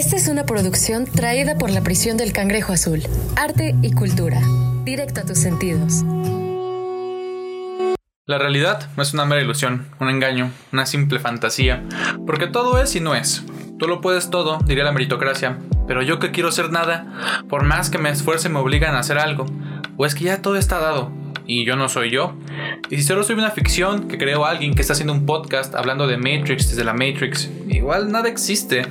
Esta es una producción traída por la prisión del Cangrejo Azul. Arte y cultura. Directo a tus sentidos. La realidad no es una mera ilusión, un engaño, una simple fantasía, porque todo es y no es. Tú lo puedes todo, diría la meritocracia, pero yo que quiero ser nada, por más que me esfuerce me obligan a hacer algo, o es que ya todo está dado, y yo no soy yo. Y si solo soy una ficción que creo alguien que está haciendo un podcast hablando de Matrix desde la Matrix, igual nada existe,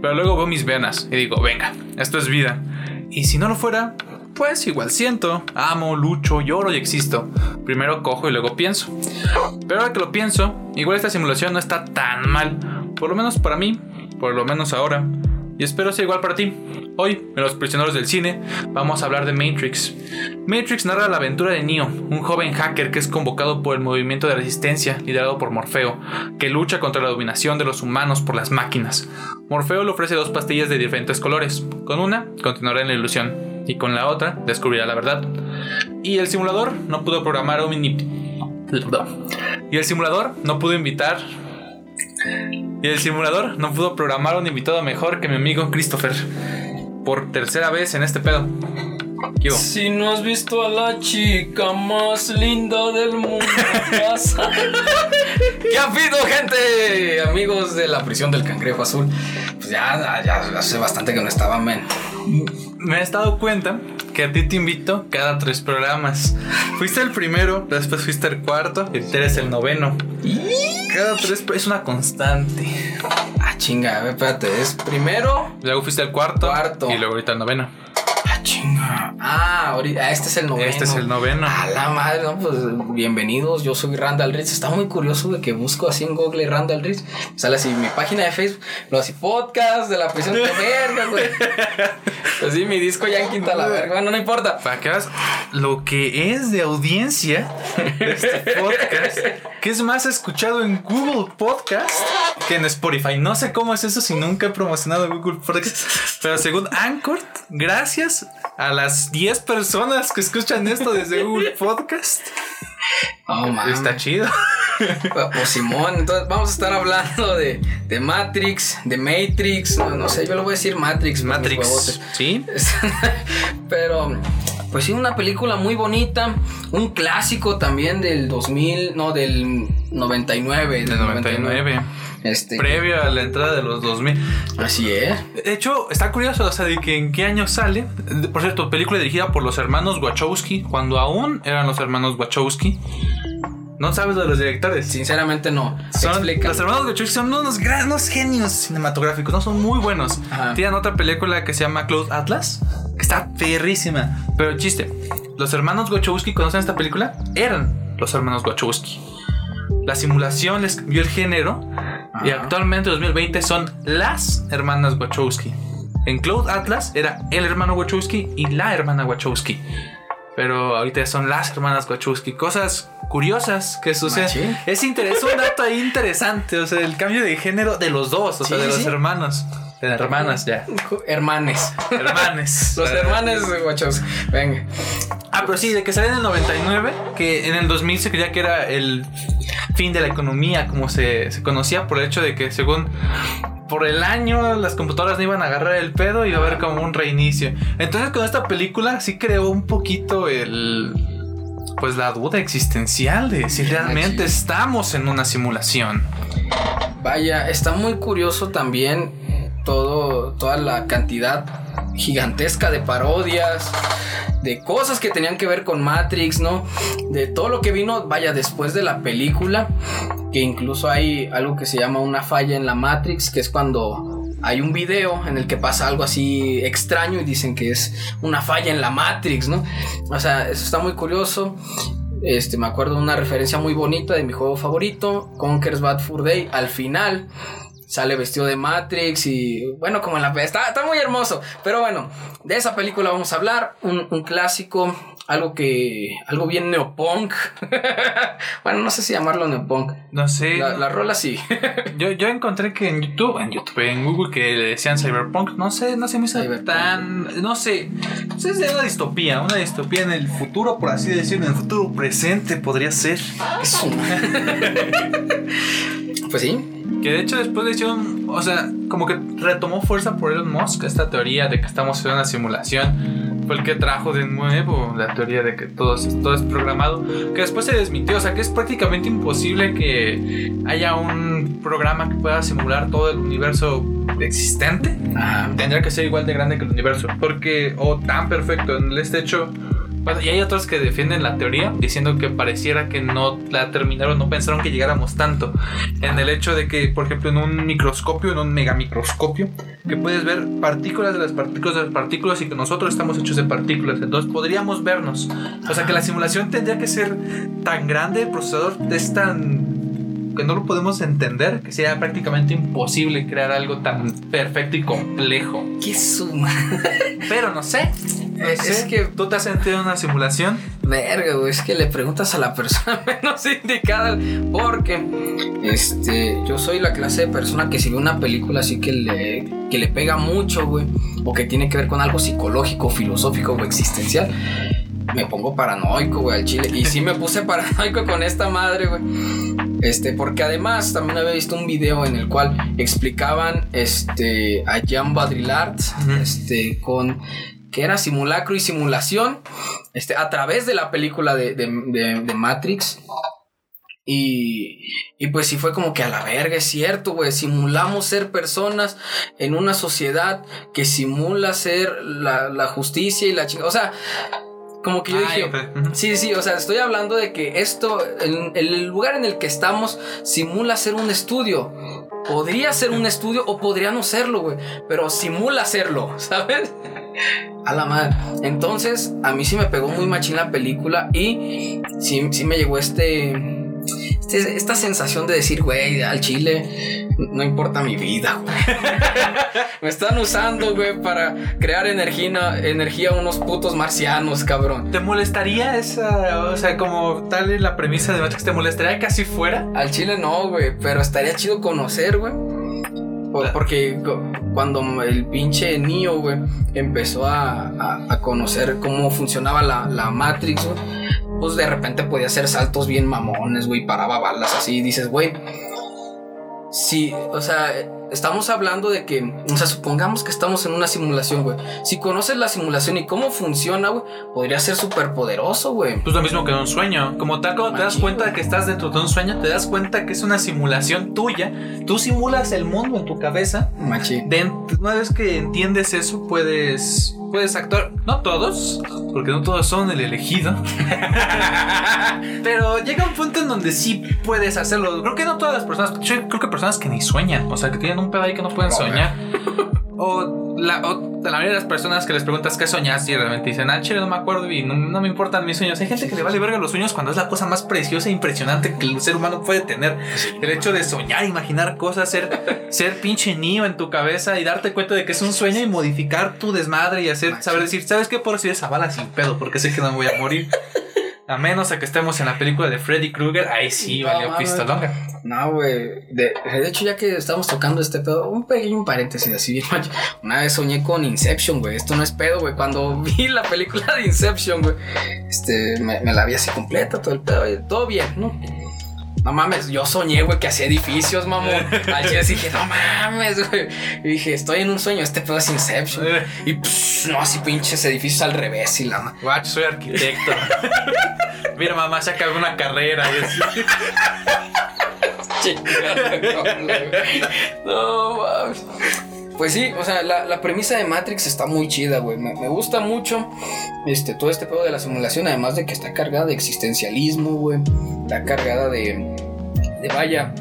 pero luego veo mis venas y digo, venga, esto es vida. Y si no lo fuera, pues igual siento, amo, lucho, lloro y existo. Primero cojo y luego pienso. Pero ahora que lo pienso, igual esta simulación no está tan mal. Por lo menos para mí, por lo menos ahora. Y espero sea igual para ti. Hoy, en Los Prisioneros del Cine, vamos a hablar de Matrix. Matrix narra la aventura de Neo, un joven hacker que es convocado por el movimiento de resistencia liderado por Morfeo, que lucha contra la dominación de los humanos por las máquinas. Morfeo le ofrece dos pastillas de diferentes colores. Con una, continuará en la ilusión, y con la otra, descubrirá la verdad. Y el simulador no pudo programar un Y el simulador no pudo invitar y el simulador no pudo programar un invitado mejor que mi amigo Christopher. Por tercera vez en este pedo. Si no has visto a la chica más linda del mundo, pasa. ¿Qué ha habido, gente? Amigos de la prisión del cangrejo azul. Pues ya, ya hace bastante que no estaba, men. Me he dado cuenta que a ti te invito cada tres programas. Fuiste el primero, después fuiste el cuarto y eres el noveno. Cada tres es una constante. Ah, chinga, espérate, es primero. Luego fuiste el cuarto. Cuarto. Y luego ahorita el noveno. Ah, chinga. Ah, ahorita, este es el noveno. Este es el noveno. A la madre, no, pues bienvenidos. Yo soy Randall Ritz. Está muy curioso de que busco así en Google Randall Ritz. Sale así mi página de Facebook, lo así podcast de la prisión de verga, güey. Pues sí, mi disco ya en quinta la verga. Bueno, no importa. Para que veas lo que es de audiencia de este podcast, que es más escuchado en Google Podcast que en Spotify. No sé cómo es eso si nunca he promocionado Google Podcast. Pero según Anchor, gracias a las 10 personas que escuchan esto desde Google Podcast. Oh, Está chido. Pues Simón, entonces vamos a estar hablando de, de Matrix, de Matrix, no, sé, yo lo voy a decir Matrix. Matrix, sí. Pero, pues sí, una película muy bonita, un clásico también del 2000, no, del 99. Del 99. Este, Previo a la entrada de los 2000. Así es. De hecho, está curioso, o sea, de que en qué año sale. Por cierto, película dirigida por los hermanos Wachowski, cuando aún eran los hermanos Wachowski. No sabes de los directores. Sinceramente no. Son, los hermanos Wachowski son unos, grandes genios cinematográficos, no son muy buenos. Tienen otra película que se llama Cloud Atlas, que está perrísima. Pero chiste, los hermanos Wachowski conocen esta película, eran los hermanos Wachowski. La simulación les cambió el género y actualmente en 2020 son las hermanas Wachowski. En Cloud Atlas era el hermano Wachowski y la hermana Wachowski. Pero ahorita son las hermanas Wachowski. Cosas curiosas que suceden. Es, es un dato ahí interesante. O sea, el cambio de género de los dos, o sea, de los hermanos. Hermanas, ya. Hermanes. Hermanes. los hermanes de Wachowski. Venga. Ah, pero sí, de que sale en el 99, que en el 2000 se creía que era el fin de la economía, como se, se conocía, por el hecho de que según por el año las computadoras no iban a agarrar el pedo y iba a haber como un reinicio. Entonces con esta película sí creó un poquito el pues la duda existencial de si realmente estamos en una simulación. Vaya, está muy curioso también todo toda la cantidad gigantesca de parodias de cosas que tenían que ver con Matrix, ¿no? De todo lo que vino, vaya, después de la película, que incluso hay algo que se llama una falla en la Matrix, que es cuando hay un video en el que pasa algo así extraño y dicen que es una falla en la Matrix, ¿no? O sea, eso está muy curioso. Este, me acuerdo de una referencia muy bonita de mi juego favorito, Conker's Bad Fur Day. Al final, sale vestido de Matrix y bueno, como en la... Está, está muy hermoso. Pero bueno, de esa película vamos a hablar. Un, un clásico, algo que... Algo bien neopunk. bueno, no sé si llamarlo neopunk. No sé. La, rola sí. yo, yo encontré que en YouTube, en YouTube, en Google, que le decían cyberpunk. No sé, no se me hizo tan... No sé. Es de una distopía, una distopía en el futuro, por así decirlo. En el futuro presente podría ser. pues sí. Que de hecho después le hicieron o sea, como que retomó fuerza por Elon Musk esta teoría de que estamos en una simulación. Fue el que trajo de nuevo la teoría de que todo todo es programado, que después se desmintió, o sea que es prácticamente imposible que haya un programa que pueda simular todo el universo existente. Tendría que ser igual de grande que el universo, porque, o tan perfecto, en este hecho bueno, y hay otros que defienden la teoría diciendo que pareciera que no la terminaron, no pensaron que llegáramos tanto. En el hecho de que, por ejemplo, en un microscopio, en un megamicroscopio, que puedes ver partículas de las partículas de las partículas y que nosotros estamos hechos de partículas. Entonces podríamos vernos. O sea que la simulación tendría que ser tan grande, el procesador es tan que no lo podemos entender, que sea prácticamente imposible crear algo tan perfecto y complejo. ¡Qué suma! Pero no sé. es que tú te has sentido en una simulación. Verga, güey, es que le preguntas a la persona menos indicada. Porque este, yo soy la clase de persona que si ve una película así que le, que le pega mucho, güey, o que tiene que ver con algo psicológico, filosófico o existencial me pongo paranoico, güey, al chile. Y sí me puse paranoico con esta madre, güey. Este, porque además también había visto un video en el cual explicaban este, a Jean Baudrillard, este, con que era simulacro y simulación, este, a través de la película de, de, Matrix. Y, y, pues sí fue como que a la verga, es cierto, güey. Simulamos ser personas en una sociedad que simula ser la, la justicia y la chingada. O sea, como que yo dije, sí, sí, o sea, estoy hablando de que esto, el, el lugar en el que estamos simula ser un estudio. Podría ser un estudio o podría no serlo, güey. Pero simula serlo, ¿sabes? A la madre. Entonces, a mí sí me pegó muy machín la película y sí, sí me llegó este este, esta sensación de decir, güey, al chile no importa mi vida, güey. Me están usando, güey, para crear energía, energía unos putos marcianos, cabrón. ¿Te molestaría esa, o sea, como tal la premisa de Matrix, ¿te molestaría que así fuera? Al chile no, güey, pero estaría chido conocer, güey. Porque cuando el pinche Neo, güey, empezó a, a, conocer cómo funcionaba la, la Matrix, güey pues de repente podía hacer saltos bien mamones, güey, paraba balas así. Y dices, güey, sí, o sea, estamos hablando de que, o sea, supongamos que estamos en una simulación, güey. Si conoces la simulación y cómo funciona, güey, podría ser súper poderoso, güey. Pues lo mismo que en un sueño. Como tal, cuando te das cuenta de que estás dentro de un sueño, te das cuenta que es una simulación tuya. Tú simulas el mundo en tu cabeza. Machi. una vez que entiendes eso, puedes puedes actuar. No todos, porque no todos son el elegido. Pero llega un punto en donde sí puedes hacerlo. Creo que no todas las personas. Yo creo que personas que ni sueñan. O sea, que tienen un pedo ahí que no pueden soñar. O la, la mayoría de las personas que les preguntas qué soñaste y realmente dicen, ah, chile, no me acuerdo y no, me importan mis sueños. Hay gente que le vale verga los sueños cuando es la cosa más preciosa e impresionante que el ser humano puede tener. El hecho de soñar, imaginar cosas, ser, ser pinche niño en tu cabeza y darte cuenta de que es un sueño y modificar tu desmadre y hacer, saber decir, ¿sabes qué? Puedo decir esa bala sin pedo porque sé que no me voy a morir. A menos a que estemos en la película de Freddy Krueger, ahí sí no, valió pistolonga. No, güey. De, hecho, ya que estamos tocando este pedo, un pequeño paréntesis así bien Una vez soñé con Inception, güey. Esto no es pedo, güey. Cuando vi la película de Inception, güey, este, me, me la vi así completa, todo el pedo, todo bien, ¿no? No mames, yo soñé, güey, que hacía edificios, mamón. Al dije, no mames, güey. Y dije, estoy en un sueño, este pedo es Inception. Y pss, no, así pinches edificios al revés y la Guacho, soy arquitecto. Mira, mamá, saca alguna carrera y así. no mames. Pues sí, o sea, la, premisa de Matrix está muy chida, güey. Me, gusta mucho este, todo este pedo de la simulación, además de que está cargada de existencialismo, güey. Está cargada de, de vaya,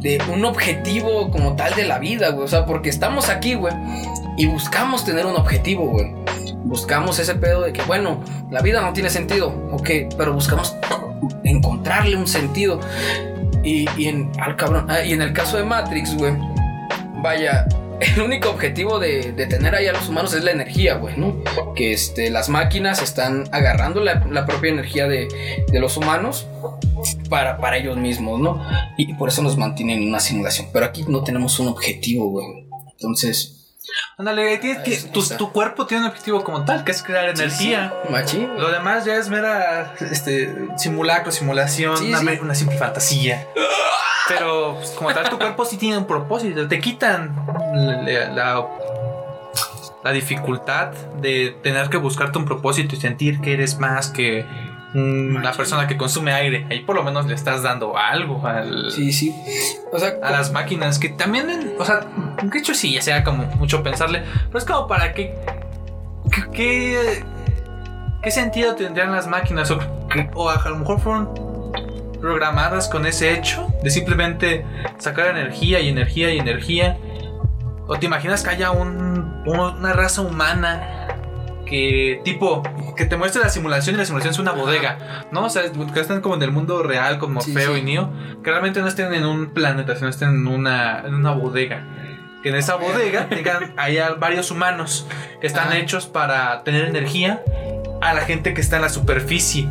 de un objetivo como tal de la vida, güey. O sea, porque estamos aquí, güey, y buscamos tener un objetivo, güey. Buscamos ese pedo de que, bueno, la vida no tiene sentido, ok, pero buscamos encontrarle un sentido. Y, en, al cabrón, ah, y en el caso de Matrix, güey, vaya, el único objetivo de, tener ahí a los humanos es la energía, güey, ¿no? Que este, las máquinas están agarrando la, propia energía de, los humanos para, para ellos mismos, ¿no? Y, por eso nos mantienen en una simulación. Pero aquí no tenemos un objetivo, güey. Entonces... Ándale, que, tu, cuerpo tiene un objetivo como tal, que es crear energía. Sí, Lo demás ya es mera este, simulacro, simulación, una, una simple fantasía. Pero pues, como tal, tu cuerpo sí tiene un propósito. Te quitan la, la, la dificultad de tener que buscarte un propósito y sentir que eres más que una persona que consume aire. Ahí por lo menos le estás dando algo al, Sí, sí. O sea, a las máquinas que también, o sea, de hecho sí, ya sea como mucho pensarle, pero es como para qué, qué, qué, qué sentido tendrían las máquinas o, que- o a lo mejor fueron programadas con ese hecho de simplemente sacar energía y energía y energía. ¿O te imaginas que haya un, un- una raza humana que tipo que te muestre la simulación y la simulación es una bodega, ¿no? O sea, que están como en el mundo real como Sí, Feo sí. y Neo, que realmente no estén en un planeta, sino estén en una, en una bodega. Que en esa bodega tengan haya varios humanos que están hechos para tener energía a la gente que está en la superficie.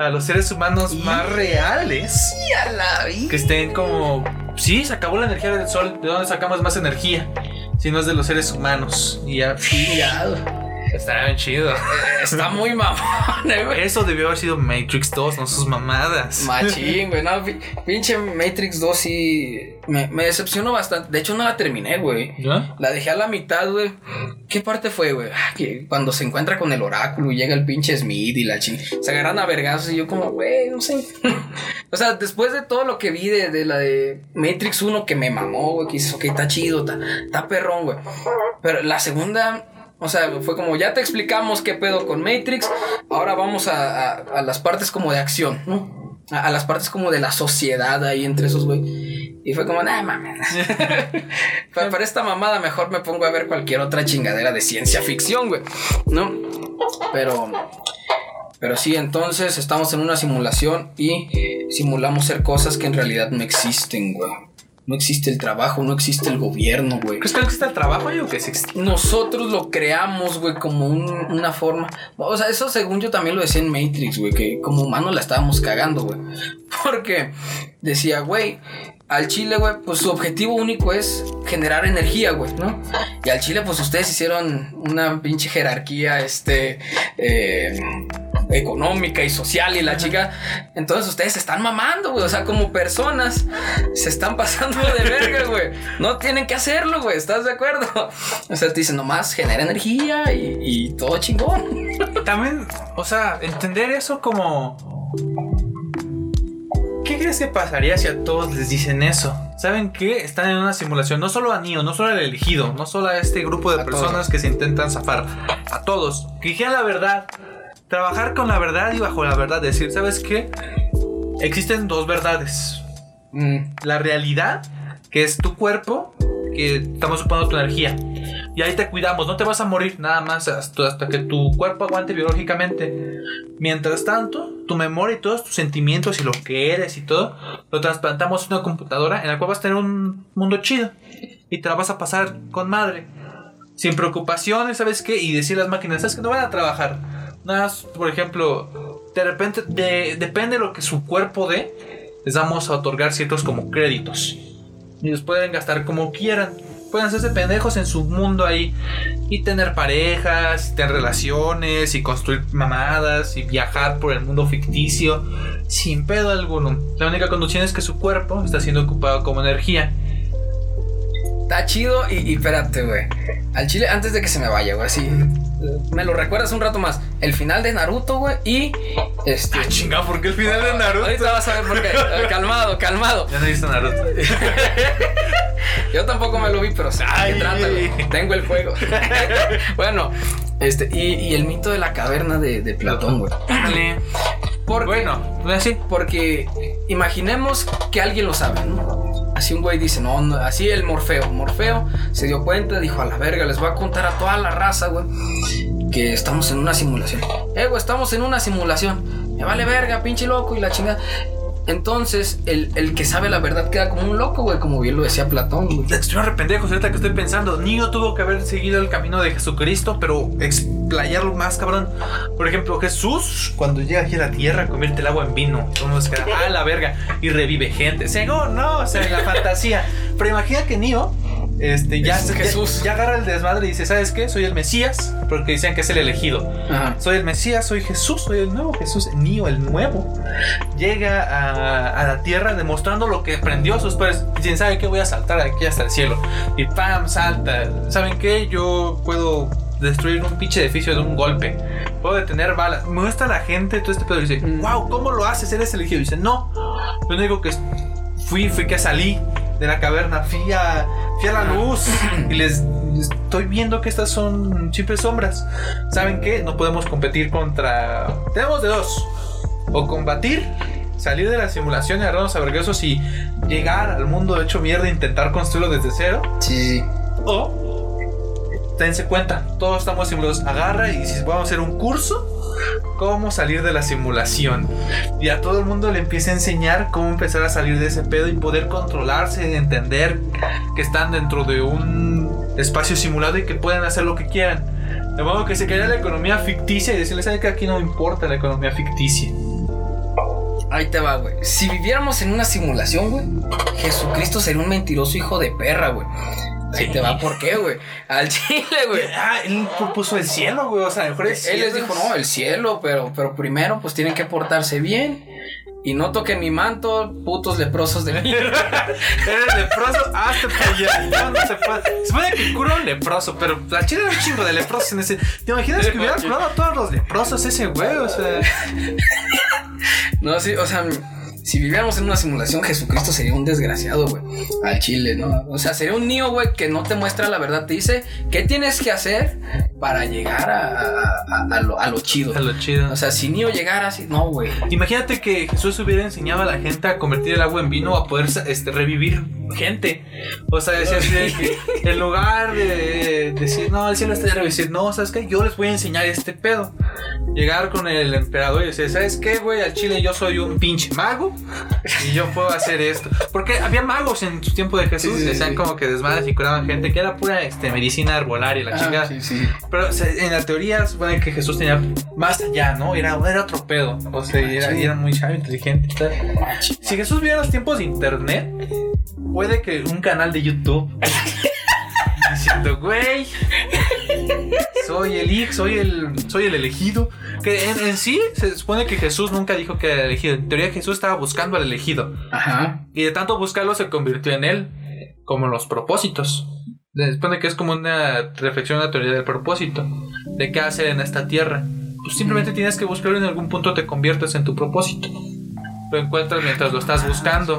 A los seres humanos Y- más reales a la vida. que estén como. Sí, se acabó la energía del sol. ¿De dónde sacamos más energía? Si no es de los seres humanos. Y ya. Ya, Estará bien chido. Está muy mamón, eh, güey. Eso debió haber sido Matrix 2, no sus mamadas. Machín, güey. No, pi- pinche Matrix 2 sí me, me decepcionó bastante. De hecho, no la terminé, güey. ¿Ya? La dejé a la mitad, güey. ¿Qué parte fue, güey? Ah, que cuando se encuentra con el oráculo y llega el pinche Smith y la ching. Se agarran a vergazos y yo como, güey, no sé. o sea, después de todo lo que vi de, de la de Matrix 1 que me mamó, güey, que dices, ok, está chido, está, está perrón, güey. Pero la segunda... O sea, fue como, ya te explicamos qué pedo con Matrix, ahora vamos a, a- a las partes como de acción, ¿no? A, a las partes como de la sociedad ahí entre esos, güey. Y fue como, nah, mames. para, para esta mamada mejor me pongo a ver cualquier otra chingadera de ciencia ficción, güey. ¿No? Pero... Pero sí, entonces estamos en una simulación y simulamos ser cosas que en realidad no existen, güey. No existe el trabajo, no existe el gobierno, güey. ¿Crees que existe el trabajo yo que existe? Nosotros lo creamos, güey, como un- una forma. O sea, eso según yo también lo decía en Matrix, güey, que como humanos la estábamos cagando, güey. Porque decía, güey, al Chile, güey, pues su objetivo único es generar energía, güey, ¿no? Y al Chile, pues ustedes hicieron una pinche jerarquía, este, eh, económica y social y la chica. Entonces ustedes se están mamando, güey. O sea, como personas se están pasando de verga, güey. No tienen que hacerlo, güey. ¿Estás de acuerdo? O sea, te dicen nomás genera energía y, y todo chingón. También, o sea, entender eso como. ¿Qué crees que pasaría si a todos les dicen eso? ¿Saben qué? Están en una simulación, no solo a Neo, no solo al elegido, no solo a este grupo de A personas todos. que se intentan zafar, a todos, que dijeran la verdad, trabajar con la verdad y bajo la verdad, decir, ¿sabes qué? Existen dos verdades. Mm, La realidad, que es tu cuerpo, que estamos ocupando tu energía. Y ahí te cuidamos, no te vas a morir nada más hasta, hasta que tu cuerpo aguante biológicamente. Mientras tanto, tu memoria y todos tus sentimientos y lo que eres y todo, lo trasplantamos a una computadora en la cual vas a tener un mundo chido. Y te la vas a pasar con madre. Sin preocupaciones, ¿sabes qué? Y decir a las máquinas, ¿sabes que No van a trabajar. Por ejemplo, de repente, de- depende de lo que su cuerpo dé, les vamos a otorgar ciertos como créditos. Y los pueden gastar como quieran. Pueden hacerse pendejos en su mundo ahí. Y tener parejas, tener relaciones, y construir mamadas, y viajar por el mundo ficticio. Sin pedo alguno. La única condición es que su cuerpo está siendo ocupado como energía. Está chido y, y espérate, güey. Al chile, antes de que se me vaya, güey, así. Me lo recuerdas un rato más. El final de Naruto, güey, y este. Ah, chinga, ¿por qué el final de Naruto? Ahorita vas a ver por qué. Eh, calmado, calmado. Ya no he visto Naruto. Yo tampoco me lo vi, pero sé qué trata. Tengo el juego. bueno, este, y, y el mito de la caverna de, de Platón, güey. Porque, Bueno, pues así. porque imaginemos que alguien lo sabe, ¿no? Así un güey dice, no, así el Morfeo. Morfeo se dio cuenta, dijo, a la verga, les voy a contar a toda la raza, güey, que estamos en una simulación. Eh, güey, estamos en una simulación. Me vale verga, pinche loco y la chingada. Entonces, el, el que sabe la verdad queda como un loco, güey, como bien lo decía Platón. Estoy arrependejos ahorita que estoy pensando. Niño tuvo que haber seguido el camino de Jesucristo, pero explayarlo más, cabrón. Por ejemplo, Jesús, cuando llega aquí a la tierra, convierte el agua en vino. Todo el mundo se queda, ah, la verga. Y revive gente. Según, no, o sea, en la fantasía. Pero imagina que Neo este, ya, Es Jesús. Ya, agarra el desmadre y dice, ¿sabes qué? Soy el Mesías, porque decían que es el elegido. Ajá. Soy el Mesías, soy Jesús, soy el nuevo Jesús, el mío, el nuevo. Llega a, a la tierra demostrando lo que aprendió sus padres. Dicen, ¿sabe qué? Voy a saltar aquí hasta el cielo. Y ¡pam! Salta. ¿Saben qué? Yo puedo destruir un pinche edificio de un golpe. Puedo detener balas. Muestra a la gente todo este pedo y dice, Mm. wow, ¿cómo lo haces? Eres elegido. Y dice, no. Lo único que fui, fui que salí de la caverna. Fui a, fui a la luz. Y les estoy viendo que estas son simples sombras. ¿Saben qué? No podemos competir contra. Tenemos de dos: o combatir, salir de la simulación y agarrarnos a vergüenzos y llegar al mundo hecho mierda e intentar construirlo desde cero. Sí. O dense cuenta, todos estamos simulados. Agarra y si a hacer un curso. Cómo salir de la simulación. Y a todo el mundo le empieza a enseñar cómo empezar a salir de ese pedo y poder controlarse, entender que están dentro de un espacio simulado y que pueden hacer lo que quieran. De modo que se crea la economía ficticia y decirles, ¿sabe que aquí no importa la economía ficticia? Ahí te va, güey. Si viviéramos en una simulación, güey, Jesucristo sería un mentiroso hijo de perra, güey. Ahí te va, ¿por qué, güey? Al chile, güey. Ah, él propuso el cielo, güey. O sea, a lo mejor el Él les dijo, no, el cielo, pero, pero primero, pues tienen que portarse bien. Y no toquen mi manto, putos leprosos de mierda. Eres leproso, hazte para allá. No, no se puede. Se supone que cura un leproso, pero la chile era un chingo de leprosos en ese. ¿Te imaginas que hubiera curado a todos los leprosos ese güey? O sea, No, sí, o sea, si viviéramos en una simulación, Jesucristo sería un desgraciado, güey. Al chile, ¿no? O sea, sería un niño, güey, que no te muestra la verdad. Te dice, ¿qué tienes que hacer para llegar a, a- a- a lo, a lo chido? es lo chido. O sea, si niño llegara así, no, güey. Imagínate que Jesús hubiera enseñado a la gente a convertir el agua en vino, a poder este, revivir gente. O sea, decía así de que en lugar de decir, no, el cielo está lleno, decir, no, ¿sabes qué? Yo les voy a enseñar este pedo. Llegar con el emperador y decir, ¿sabes qué, güey? Al chile yo soy un pinche mago y yo puedo hacer esto. Porque había magos en su tiempo de Jesús, Sí, sí, decían sí. como que desmadres y curaban gente, que era pura este, medicina herbolaria, la chingada. Ah, sí. Pero o sea, en la teoría supone que Jesús tenía más allá, ¿no? Era, era otro pedo. O sea, era, era muy sabio, inteligente. tal. Si Jesús viera los tiempos de internet, puede que un canal de YouTube diciendo, güey, soy el hijo, soy el, soy el elegido. Que en, en sí se supone que Jesús nunca dijo que era el elegido. En teoría Jesús estaba buscando al elegido. Ajá. Y de tanto buscarlo se convirtió en él, como en los propósitos. Se supone que es como una reflexión, una teoría del propósito, de qué hacer en esta tierra. Pues simplemente tienes que buscarlo y en algún punto te conviertes en tu propósito. Lo encuentras mientras lo estás buscando.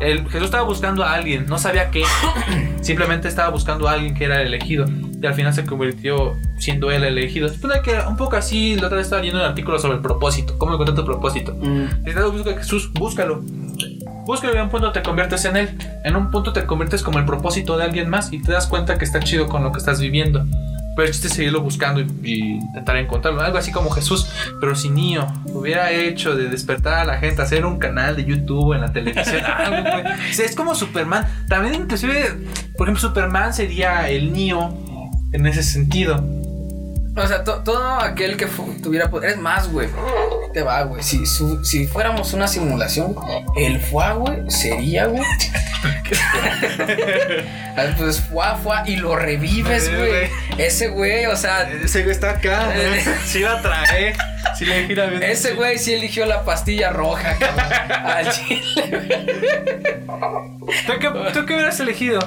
El, Jesús estaba buscando a alguien, no sabía qué. Simplemente estaba buscando a alguien que era el elegido. Y al final se convirtió siendo él el elegido. Supone que un poco así, la otra vez estaba leyendo un artículo sobre el propósito. ¿Cómo encontrar tu propósito? Mm, Si estás buscando a Jesús, búscalo. Búscalo y en un punto te conviertes en él. En un punto te conviertes como el propósito de alguien más y te das cuenta que está chido con lo que estás viviendo. Pero chiste seguirlo buscando y, intentar encontrarlo. Algo así como Jesús, pero si niño hubiera hecho de despertar a la gente, hacer un canal de YouTube en la televisión. es como Superman. También inclusive, por ejemplo, Superman sería el niño en ese sentido. O sea, to- todo aquel que tuviera poder. Es más, güey. Te va, güey. Si, su- si fuéramos una simulación, el fuá, güey, sería, güey. Pues fuá, fuá, y lo revives, Sí, güey. Ese güey, o sea, Ese güey está acá. Si la trae. Si le gira bien. ese güey sí eligió la pastilla roja, cabrón. Al chile. ¿Tú qué, tú qué hubieras elegido?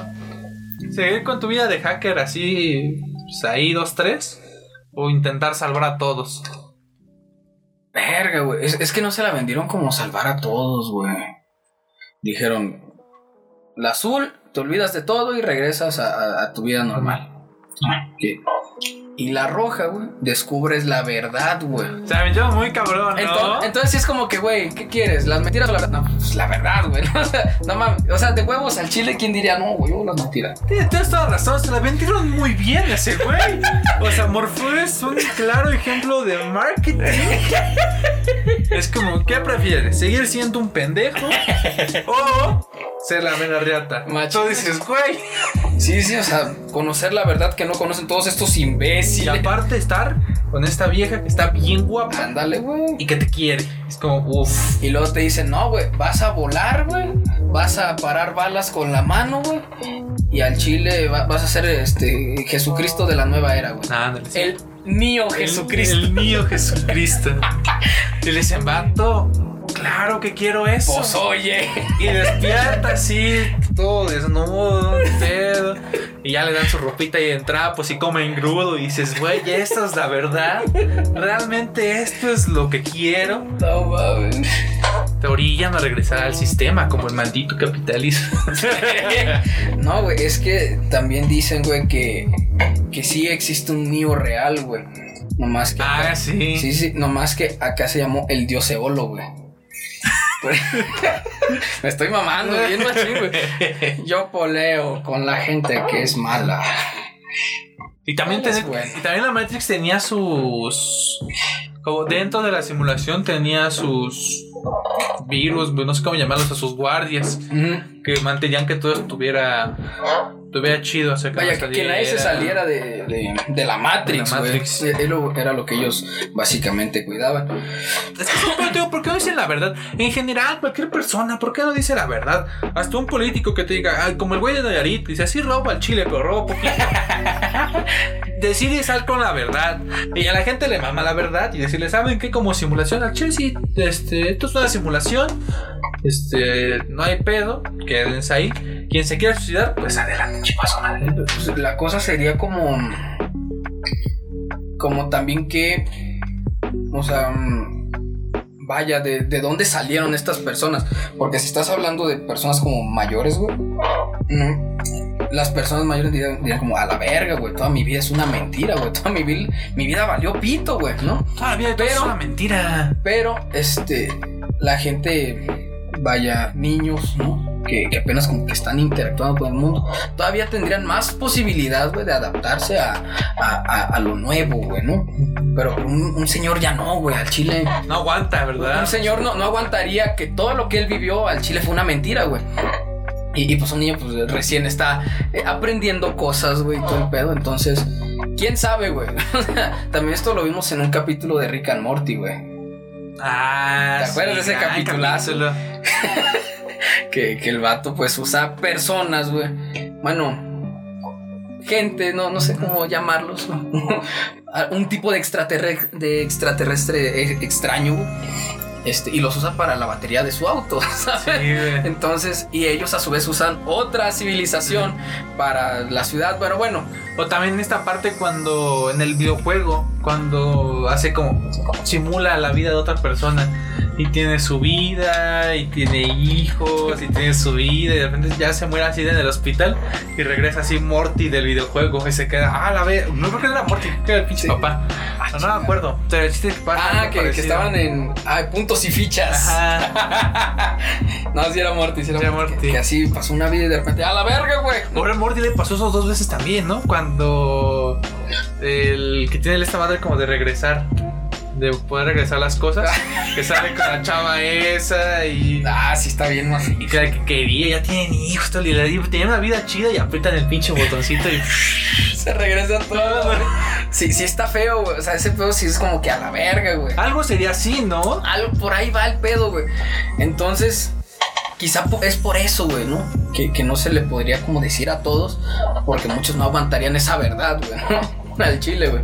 ¿Seguir con tu vida de hacker así, pues ahí dos, tres? ¿O intentar salvar a todos? Verga, güey. Es, es que no se la vendieron como salvar a todos, güey. Dijeron, la azul, te olvidas de todo y regresas a, a- a tu vida normal. ¿Qué? Y la roja, güey, descubres la verdad, güey. O sea, me llevo muy cabrón, ¿no? Entonces, entonces sí es como que, güey, ¿qué quieres? ¿Las mentiras o la verdad? No, pues la verdad, güey. O sea, no mames. O sea, de huevos al chile, ¿quién diría no, güey? Yo las mentiras. Tienes toda razón, se la vendieron muy bien ese güey. O sea, Morpho es un claro ejemplo de marketing. Es como, ¿qué prefieres? ¿Seguir siendo un pendejo? ¿O ser la mera riata? Macho. Tú dices, güey. Sí, sí, o sea, conocer la verdad que no conocen todos estos Y imbéciles. aparte estar con esta vieja que está bien guapa Ándale, güey. y que te quiere. Es como, uff. Y luego te dicen, no, güey, vas a volar, güey. vas a parar balas con la mano, güey. Y al chile va- vas a ser este Jesucristo de la nueva era, güey. Ándale, sí. El mío Jesucristo. El, el mío Jesucristo. y le dicen, vato, claro que quiero eso. Pues oye. Y despierta así, todo desnudo, pedo. Y ya le dan su ropita y en trapos y come engrudo. Y dices, güey, esta es la verdad. Realmente esto es lo que quiero. No mames. Te orillan a regresar al sistema como el maldito capitalismo. No, güey, es que también dicen, güey, que, que sí existe un mío real, güey. Nomás que. acá- ah, sí. Sí, sí, nomás que acá se llamó el dios Eolo, güey. Pues, Me estoy mamando bien machín, güey. Yo poleo con la gente que es mala. Y también, bueno. y la Matrix tenía sus. Como dentro de la simulación tenía sus virus, no sé cómo llamarlos, a sus guardias, que mantenían que todo estuviera, estuviera chido. Que, Vaya, que, que nadie se saliera de, de- de la Matrix, De la. Matrix. Eh, Era, lo que ellos básicamente cuidaban. Es que siempre digo, ¿por qué no dicen la verdad? En general, cualquier persona, ¿por qué no dice la verdad? Hasta un político que te diga, "Ay, como el güey de Nayarit, dice, así roba al chile, pero roba poquito. Decide sal con la verdad. Y a la gente le mama la verdad y decirle, ¿saben qué? Como simulación al sí, este, esto es una simulación. Este, no hay pedo, quédense ahí. Quien se quiera suicidar, pues adelante, chicos. madre. Pues, la cosa sería como. Como también que. O sea. Vaya, de, de dónde salieron estas personas. Porque si estás hablando de personas como mayores, güey. mm, Las personas mayores dirían, dirían como a la verga, güey. Toda mi vida es una mentira, güey. Toda mi vida, mi vida valió pito, güey, ¿no? Todavía todo es Pero- una mentira. Pero, este, la gente, vaya, niños, ¿no? Que, que apenas como que están interactuando con el mundo, todavía tendrían más posibilidad, güey, de adaptarse a, a, a- a lo nuevo, güey, ¿no? Pero un, un señor ya no, güey, al chile. No aguanta, ¿verdad? Un señor no, no aguantaría que todo lo que él vivió al chile fue una mentira, güey. Y, y, pues un niño pues recién está eh, aprendiendo cosas, güey, todo el pedo. Entonces, quién sabe, güey. También esto lo vimos en un capítulo de Rick and Morty, güey. Ah, ¿Te acuerdas de ese capitulazo? capítulo. que, que el vato pues usa personas, güey. Bueno, gente, no, no sé cómo llamarlos. Un tipo de extraterrestre, de extraterrestre eh, extraño, güey. Este, y los usa para la batería de su auto, ¿sabes? Sí. Entonces, y ellos a su vez usan otra civilización para la ciudad. Pero bueno, O también en esta parte cuando en el videojuego, cuando hace como simula la vida de otra persona y tiene su vida y tiene hijos y tiene su vida y de repente ya se muere así en el hospital y regresa así Morty del videojuego y se queda, ah, la ve, no creo que era Morty, que era el pinche Sí. papá. No, no me acuerdo, pero el chiste es que pasa ah, que, que estaban en ay, puntos y fichas. Ajá. no, si era Morty, si era Sí era Morty. Morty. Que, que así pasó una vida y de repente, a la verga, güey. Ahora a Morty le pasó eso dos veces también, ¿no? Cuando el que tiene esta madre como de regresar, de poder regresar las cosas, que sale con la chava esa y, Ah, sí está bien, más. y que que quería, ya tienen hijos, todo, y tenía una vida chida y aprietan el pinche botoncito y Se regresa todo, güey. Sí, sí está feo, güey. O sea, ese pedo sí es como que a la verga, güey. algo sería así, ¿no? Algo por ahí va el pedo, güey. Entonces, quizá es por eso, güey, ¿no? Que, que no se le podría como decir a todos, porque muchos no aguantarían esa verdad, güey. ¿no? Al chile, güey.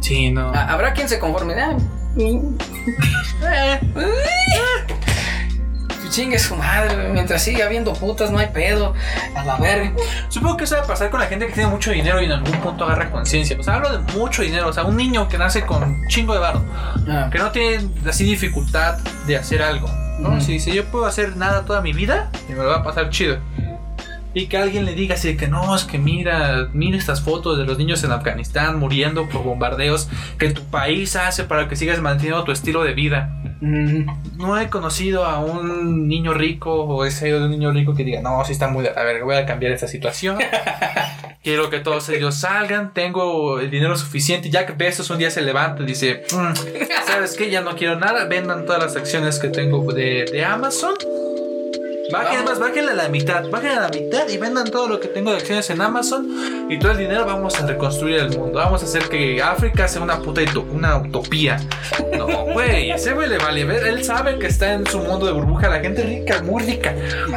Sí, no. Ah, Habrá quien se conforme. Ah, chingue su madre. Mientras siga habiendo putas, no hay pedo. A la verga. Supongo que eso va a pasar con la gente que tiene mucho dinero y en algún punto agarra conciencia. O sea, hablo de mucho dinero. O sea, un niño que nace con chingo de barro. Ah, que no tiene así dificultad de hacer algo. ¿No? Ujú. Si dice yo puedo hacer nada toda mi vida y me lo va a pasar chido. Y que alguien le diga así de que no, es que mira, mira estas fotos de los niños en Afganistán muriendo por bombardeos que tu país hace para que sigas manteniendo tu estilo de vida. mm, No he conocido a un niño rico o he sabido de un niño rico que diga, no, sí está muy de la verga, voy a cambiar esta situación. Quiero que todos ellos salgan, tengo el dinero suficiente. Ya que Bezos un día se levanta y dice, "Mm, ¿sabes qué? Ya no quiero nada, vendan todas las acciones que tengo de, de Amazon Bajen más, bájenle a la mitad, bájenle a la mitad y vendan todo lo que tengo de acciones en Amazon y todo el dinero vamos a reconstruir el mundo. Vamos a hacer que África sea una puta una utopía. No, güey, ese güey le vale ver. Él sabe que está en su mundo de burbuja. La gente rica, muy rica,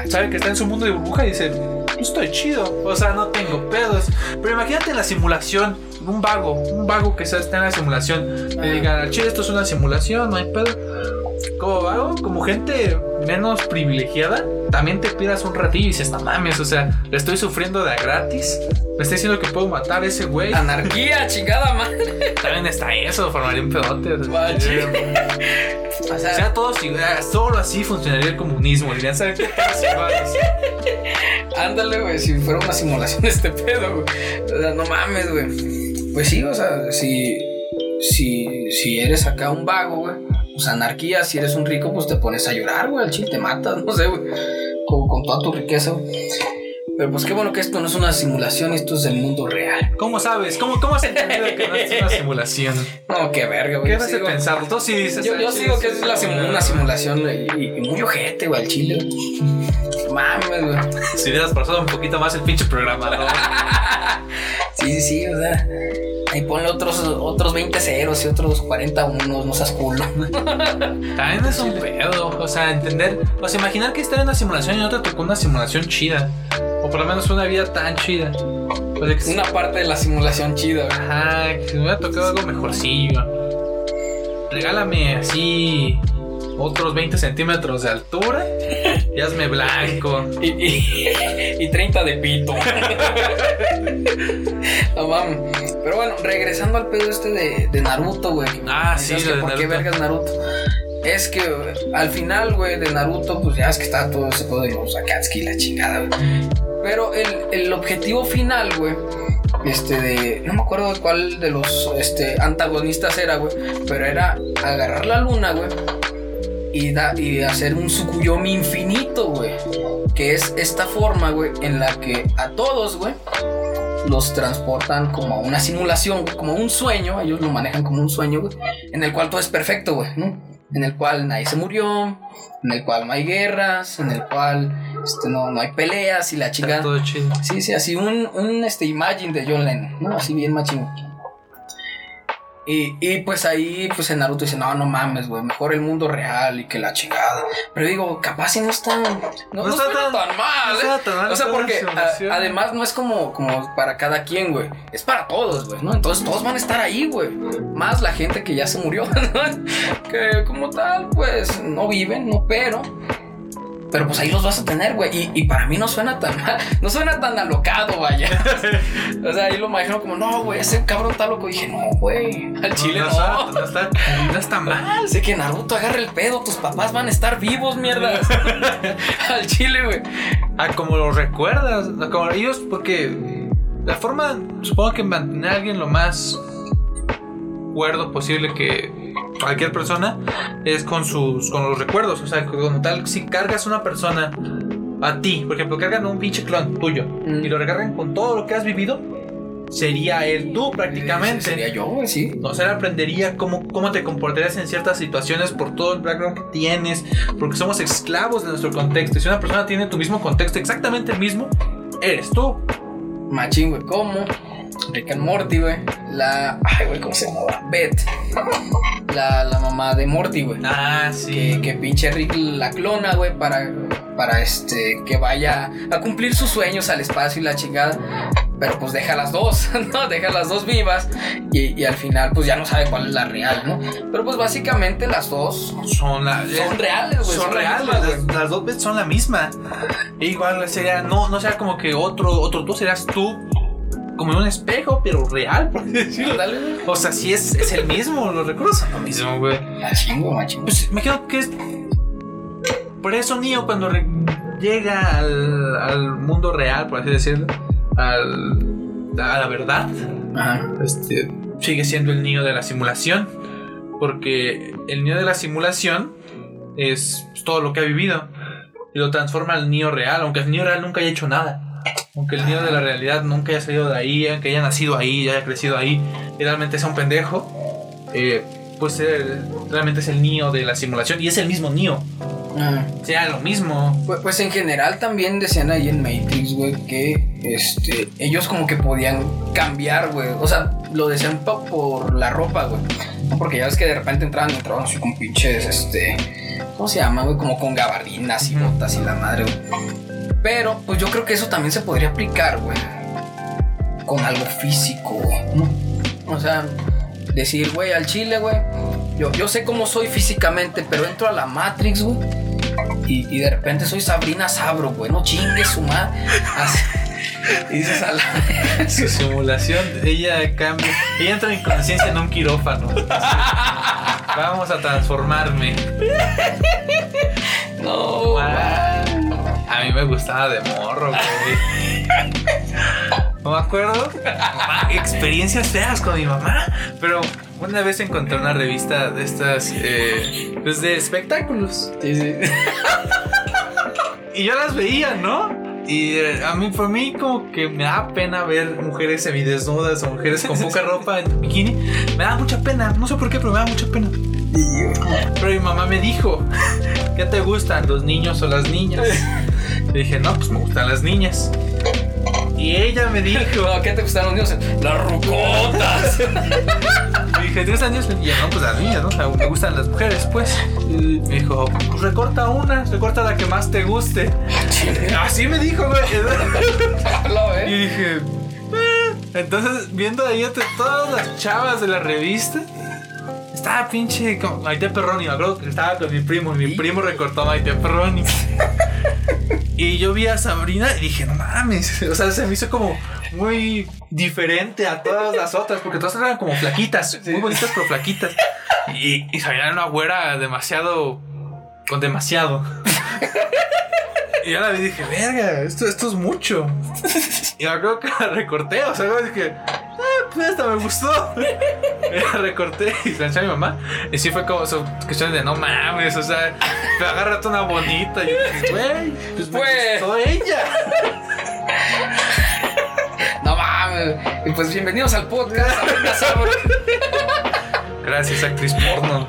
sabe que está en su mundo de burbuja y dice, estoy chido. O sea, no tengo pedos. Pero imagínate en la simulación, un vago, un vago que está en la simulación. Le digan, che, esto es una simulación, no hay pedo como vago, como gente menos privilegiada, también te pidas un ratillo y dices, no mames, o sea, le estoy sufriendo de gratis. Me está diciendo que puedo matar a ese güey. Anarquía, chingada madre. También está eso, formaría un pedote. O sea, o sea todos solo así funcionaría el comunismo. Dirían, ¿saben qué? Ándale, güey, si fuera una simulación este pedo, güey. O sea, no mames, güey. Pues sí, o sea, si, si, si eres acá un vago, güey pues anarquía, si eres un rico, pues te pones a llorar, güey, al chile te matas, no sé, güey, con, con toda tu riqueza, Pero pues qué bueno que esto no es una simulación, esto es el mundo real. ¿Cómo sabes? ¿Cómo, cómo has entendido que no es una simulación? No, qué verga, güey. ¿Qué vas a pensar? Tú sí dices. Yo, yo sigo que es una simulación y, muy ojete, güey, al chile. Mames, güey. Si hubieras pasado un poquito más el pinche programador. sí, sí, sí, o sea. Ahí ponle otros, otros 20 ceros y otros 40 unos, no seas culo. También es un pedo. O sea, entender. O sea, imaginar que estar en una simulación y no te tocó una simulación chida. O por lo menos una vida tan chida. una parte de la simulación chida. Ajá, que me hubiera tocado algo mejorcillo. Regálame así otros 20 centímetros de altura y hazme blanco. y, 30 de pito. no vamos. Pero bueno, regresando al pedo este de, Naruto, güey. Ah, sí, de ¿Por qué vergas Naruto? Es que al final, güey, de Naruto, pues ya es que está todo ese pedo de los Akatsuki la chingada, güey. Pero el, el objetivo final, güey, este de no me acuerdo de cuál de los este antagonistas era, güey, pero era agarrar la luna, güey, y, da, y hacer un Sukuyomi infinito, güey. Que es esta forma, güey, en la que a todos, güey, los transportan como a una simulación, como un sueño. Ellos lo manejan como un sueño, güey. En el cual todo es perfecto, güey, ¿no? En el cual nadie se murió, en el cual no hay guerras, en el cual este, no, no hay peleas y la chingada. todo chido. Sí, sí, así un, un este, Imagine de John Lennon, ¿no? Así bien machín. Y, y, pues ahí, pues en Naruto dice, no, no mames, güey, mejor el mundo real y que la chingada. Pero digo, capaz si no está, no, no, está tan, mal, ¿eh? o sea, porque además no es como, como para cada quien, güey, es para todos, güey, ¿no? Entonces todos van a estar ahí, güey. Más la gente que ya se murió, que como tal, pues no viven, no, pero pero pues ahí los vas a tener, güey. Y, para mí no suena tan mal, no suena tan alocado, vaya. o sea, ahí lo imagino como, no, güey, ese cabrón está loco. Y dije, no, güey, al chile no. No, está, no, está, mal. Sé que Naruto agarre el pedo, tus papás van a estar vivos, mierda. al chile, güey. Ah, como lo recuerdas, como ellos, porque la forma, supongo que mantener a alguien lo más cuerdo posible que cualquier persona es con sus con los recuerdos. O sea, como tal, si cargas una persona a ti, por ejemplo, cargan un pinche clon tuyo y lo recargan con todo lo que has vivido, sería él tú prácticamente. Sería yo, sí. O sea, aprendería cómo, cómo te comportarías en ciertas situaciones por todo el background que tienes, porque somos esclavos de nuestro contexto. Y si una persona tiene tu mismo contexto, exactamente el mismo, eres tú. Machín, güey, ¿cómo? Rick and Morty, güey. La. Ay, güey, ¿cómo se llamaba? Beth. La, la mamá de Morty, güey. Ah, sí. Que, que pinche Rick la clona, güey, para, para este, que vaya a cumplir sus sueños al espacio y la chingada. Pero pues deja las dos, ¿no? Deja las dos vivas y, y al final pues ya no sabe cuál es la real, ¿no? Pero pues básicamente las dos son, la, son reales, güey. Son, reales, las, dos veces son la misma. Igual sería, no, no sea como que otro, otro tú serás tú como en un espejo, pero real, por decirlo. O sea, sí es, es el mismo, los recuerdos son lo mismo, güey. Machingo, machingo. Pues me quedo que es. Por eso Neo, cuando llega al, al, mundo real, por así decirlo, al, a la verdad, Este, sigue siendo el niño de la simulación. Porque el niño de la simulación es todo lo que ha vivido. Y lo transforma al niño real, aunque el niño real nunca haya hecho nada aunque el niño de la realidad nunca haya salido de ahí, aunque haya nacido ahí, haya crecido ahí, y realmente sea un pendejo, eh, pues realmente es el niño de la simulación y es el mismo niño. Ah. sea lo mismo. Pues, pues en general también decían ahí en Matrix, güey, que este, ellos como que podían cambiar, güey. O sea, lo decían por la ropa, güey. Porque ya ves que de repente entraban entraban así con pinches, este, ¿cómo se llama, güey? Como con gabardinas y botas y la madre, güey. Pero, pues yo creo que eso también se podría aplicar, güey. Con algo físico, güey. ¿no? O sea, decir, güey, al chile, güey. Yo, yo sé cómo soy físicamente, pero entro a la Matrix, güey. Y, y de repente soy Sabrina Sabro, güey. No chingue su madre. Así- Y dices a la. Su simulación, ella cambia. Ella entra en conciencia en un quirófano. Vamos a transformarme. No, A mí me gustaba de morro, güey. No me acuerdo. Experiencias feas con mi mamá. Pero una vez encontré una revista de estas, eh, pues de espectáculos. Sí, sí. Y yo las veía, ¿no? Y eh, a mí, por mí, como que me da pena ver mujeres semidesnudas o mujeres con poca ropa en bikini. Me da mucha pena. No sé por qué, pero me da mucha pena. Pero mi mamá me dijo, ¿qué te gustan, los niños o las niñas? Le dije, no, pues me gustan las niñas. Y ella me dijo, ¿qué te gustaron los niños? Las rucotas. me dije, ¿tienes años? Y yo, no, pues las niñas, ¿no? O sea, me gustan las mujeres, pues. Y me dijo, pues recorta una, recorta la que más te guste. Así me dijo, güey. Y dije, "Eh". entonces viendo ahí entre todas las chavas de la revista, estaba pinche Maite Perroni, me acuerdo que estaba con mi primo, y mi primo recortó a Maite Perroni. Y yo vi a Sabrina y dije, no mames, o sea, se me hizo como muy diferente a todas las otras, porque todas eran como flaquitas, muy bonitas pero flaquitas. Y, y Sabrina era una güera demasiado, con demasiado. Y yo la vi y dije, verga, esto, esto es mucho. Y me acuerdo que la recorté, o sea, dije, pues esta me gustó. La recorté y se la enseñé a mi mamá. Y sí fue como su cuestión de no mames, o sea, pero agárrate una bonita. Y yo dije, güey, pues me Pues. gustó ella. No mames. Y pues bienvenidos al podcast. Gracias, actriz porno.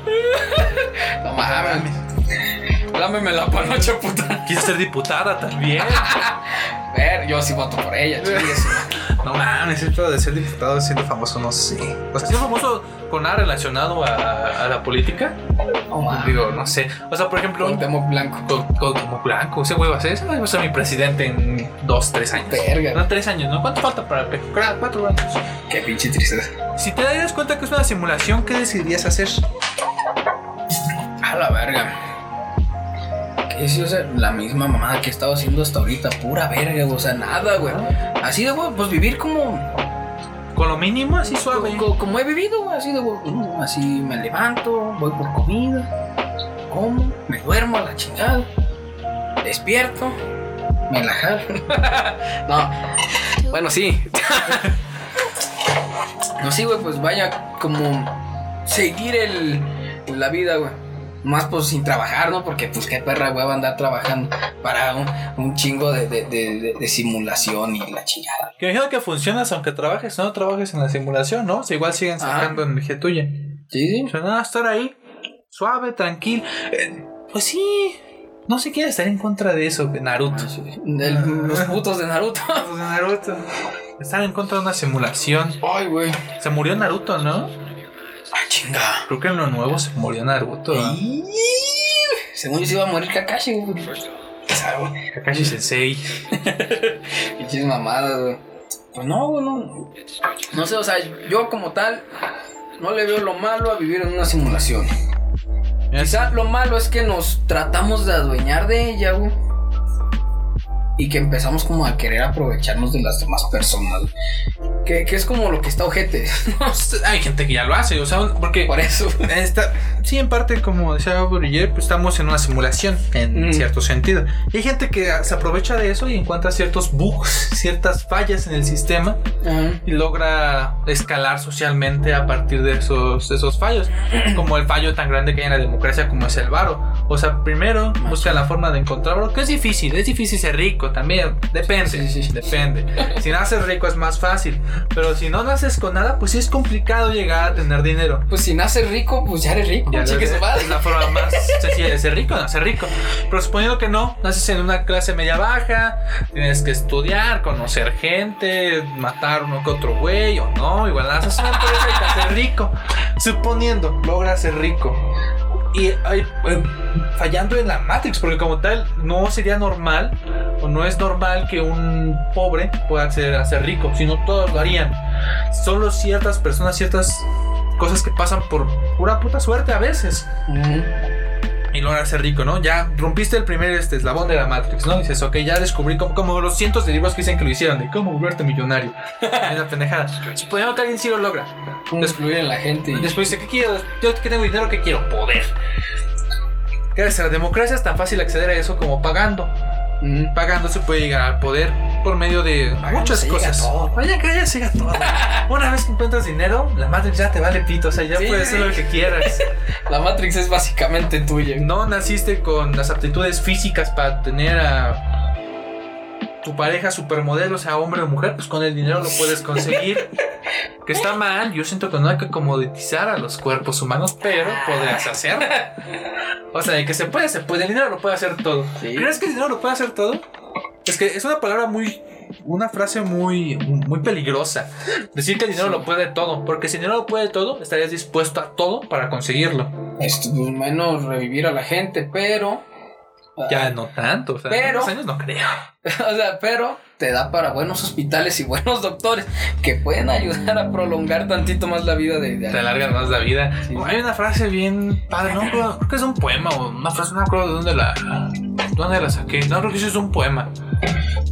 No mames. Lámeme la panocha, puta. Quise ser diputada también. Ver, yo sí voto por ella, chingue. No mames, esto de ser diputado siendo famoso, no sé. O sea, siendo famoso con nada relacionado a, a la política. No mames. Digo, no sé. O sea, por ejemplo, Cuauhtémoc Blanco. blanco, ese güey va a ser, ese güey va a ser mi presidente en dos, tres años. Verga. No, tres años, ¿no? ¿Cuánto falta para? Cra- Cuatro años. Qué pinche tristeza. Si te das cuenta que es una simulación, ¿qué decidirías hacer? A la verga. Sí, o sea, la misma mamada que he estado haciendo hasta ahorita, pura verga, o sea, nada, güey. Así de, güey, pues vivir como, Con lo mínimo, así suave. co- como, he vivido, güey, así de, güey, así me levanto, voy por comida, como, me duermo a la chingada, despierto, me la jalo. no, bueno, sí. no, sí, güey, pues vaya como seguir el, la vida, güey. Más pues sin trabajar, ¿no? Porque pues qué perra güey va a andar trabajando para un, un chingo de, de- de- de- simulación y la chingada. Que dijeron que funcionas aunque trabajes, no trabajes en la simulación, ¿no? O sea, igual siguen sacando energía tuya. Sí, sí. O sea, nada, estar ahí, suave, tranquilo. Eh, pues sí, no se quiere estar en contra de eso, de Naruto. El- los putos de Naruto. De Naruto. Estar en contra de una simulación. Ay, güey. Se murió Naruto, ¿no? Ah, chinga. Creo que en lo nuevo se murió Naruto. Y- Según yo se iba a morir Kakashi, güey. Kakashi Sensei. Pinches mamadas, güey. Pues no, güey, no. No sé, o sea, yo como tal no le veo lo malo a vivir en una simulación. Quizá lo malo es que nos tratamos de adueñar de ella, güey. Y que empezamos como a querer aprovecharnos de las demás personas. güey. Que, que es como lo que está ojete. Hay gente que ya lo hace, o sea, porque Por eso. Esta, sí, en parte, como decía Buriller, pues estamos en una simulación, en Mm. cierto sentido. Y hay gente que se aprovecha de eso y encuentra ciertos bugs, ciertas fallas en el sistema Ajá. y logra escalar socialmente a partir de esos, de esos fallos. Como el fallo tan grande que hay en la democracia como es el varo. O sea, primero busca la forma de encontrar varo, que es difícil, es difícil ser rico, también. Depende, Sí, sí. depende. Si naces rico es más fácil, pero si no naces con nada, pues sí es complicado llegar a tener dinero. Pues si naces rico, pues ya eres rico. Ya chique es, su madre. es la forma más sencilla de ser rico, nacer rico. Pero suponiendo que no, naces en una clase media baja, tienes que estudiar, conocer gente, matar uno que otro güey o no, igual naces en una empresa y te haces rico. Suponiendo, logras ser rico. Y eh, fallando en la Matrix, porque como tal no sería normal o no es normal que un pobre pueda ser rico, sino todos lo harían. Solo ciertas personas, ciertas cosas que pasan por pura puta suerte a veces. Y lograr ser rico, ¿no? Ya rompiste el primer este, eslabón de la Matrix, ¿no? Dices, ok, ya descubrí como, como los cientos de libros que dicen que lo hicieron, de cómo volverte millonario. Es una pendejada. Suponiendo que alguien sí lo logra. Influir en la gente. y- Después dice, ¿qué quiero? Yo que tengo dinero, ¿qué quiero? Poder. Gracias a la democracia es tan fácil acceder a eso como pagando. Pagando se puede llegar al poder por medio de Pagando muchas se cosas. todo. Vaya que ya se llega todo. Una vez que encuentras dinero, la Matrix ya te vale pito. O sea, ya Sí, puedes hacer lo que quieras. La Matrix es básicamente tuya. No naciste con las aptitudes físicas para tener a tu pareja supermodelo, sea hombre o mujer, pues con el dinero lo puedes conseguir. que está mal, yo siento que no hay que comoditizar a los cuerpos humanos, pero podrías hacer. O sea, de que se puede, se puede, el dinero lo puede hacer todo. Sí. ¿Crees que el dinero lo puede hacer todo? Es que es una palabra muy. Una frase muy, muy peligrosa. Decir que el dinero lo puede todo. Porque si el dinero lo puede todo, estarías dispuesto a todo para conseguirlo. Esto, pues, menos revivir a la gente, pero. Ya no tanto. O sea, Pero- en años no creo. O sea, pero te da para buenos hospitales y buenos doctores que pueden ayudar a prolongar tantito más la vida de. de- Te alargan más la vida. Sí. Hay una frase bien padre, no creo, creo que es un poema o una frase, no me acuerdo de dónde la, dónde la saqué. No creo que eso es un poema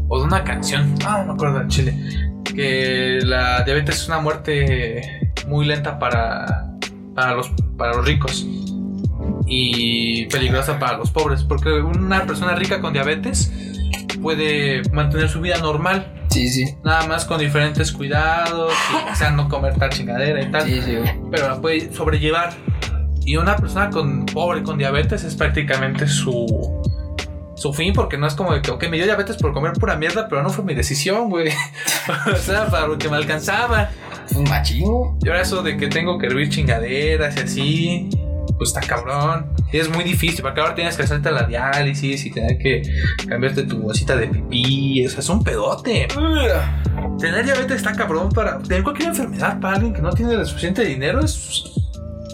o de una canción. Ah, no me acuerdo en Chile. Que la diabetes es una muerte muy lenta para, para, los, para los ricos y peligrosa para los pobres. Porque una persona rica con diabetes puede mantener su vida normal. Sí, sí. Nada más con diferentes cuidados, y, o sea, no comer tal chingadera y tal Sí, sí. pero la puede sobrellevar. Y una persona con pobre con diabetes es prácticamente su su fin, porque no es como de que, ok, me dio diabetes por comer pura mierda, pero no fue mi decisión, güey. o sea, para lo que me alcanzaba. Un machingo. Y ahora eso de que tengo que hervir chingaderas y así, pues está cabrón. Es muy difícil, porque ahora tienes que hacerte la diálisis y tener que cambiarte tu bolsita de pipí. O sea, es un pedote. Tener diabetes está cabrón para. Tener cualquier enfermedad para alguien que no tiene el suficiente dinero es.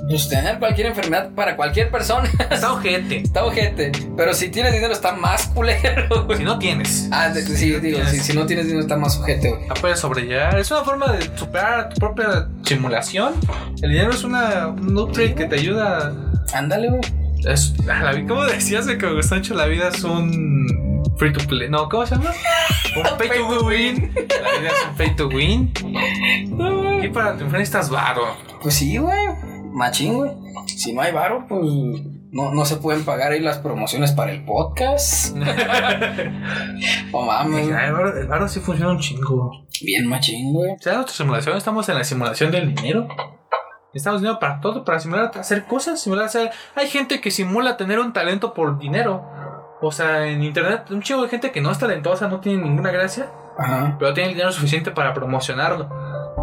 Pues tener cualquier enfermedad para cualquier persona Está ojete. está ojete. Pero si tienes dinero está más culero. güey. Si no tienes. Ah, de- sí, no digo, tienes. si, si no tienes dinero está más ojete, güey. La puedes sobrellevar. Es una forma de superar tu propia simulación. El dinero es una, un upgrade que te ayuda. Ándale, güey. Es, a la ¿Cómo decías de que me gustó mucho? La vida es un free to play. No, ¿cómo se llama? Un pay to win. La vida es un pay to win. Y para triunfar necesitas varo. Pues sí, güey. Machín, güey. Si no hay varo, pues no, no se pueden pagar ahí las promociones para el podcast. O mames, El varo, el varo sí funciona un chingo. bien machín, güey. O sea, nuestra simulación, estamos en la simulación del dinero. Necesitamos dinero para todo, para simular hacer cosas, simular hacer. Hay gente que simula tener un talento por dinero. O sea, en internet, un chingo de gente que no es talentosa, no tiene ninguna gracia, Ajá. pero tiene el dinero suficiente para promocionarlo.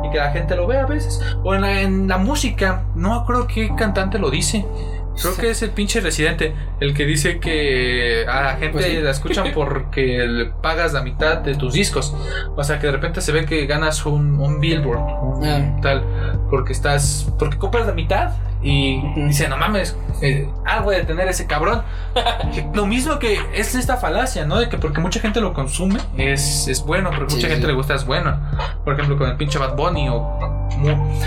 Y que la gente lo vea a veces. O en la, en la música, no acuerdo qué cantante lo dice. Creo que es el pinche residente, el que dice que a la gente Pues sí. la escuchan porque le pagas la mitad de tus discos. O sea, que de repente se ve que ganas un, un billboard, un Ah. tal, porque estás, porque compras la mitad y dice, no mames, eh, algo de tener ese cabrón. Lo mismo que es esta falacia, ¿no? De que porque mucha gente lo consume es, es bueno, porque Sí, mucha sí. gente le gusta es bueno. Por ejemplo, con el pinche Bad Bunny o... mu-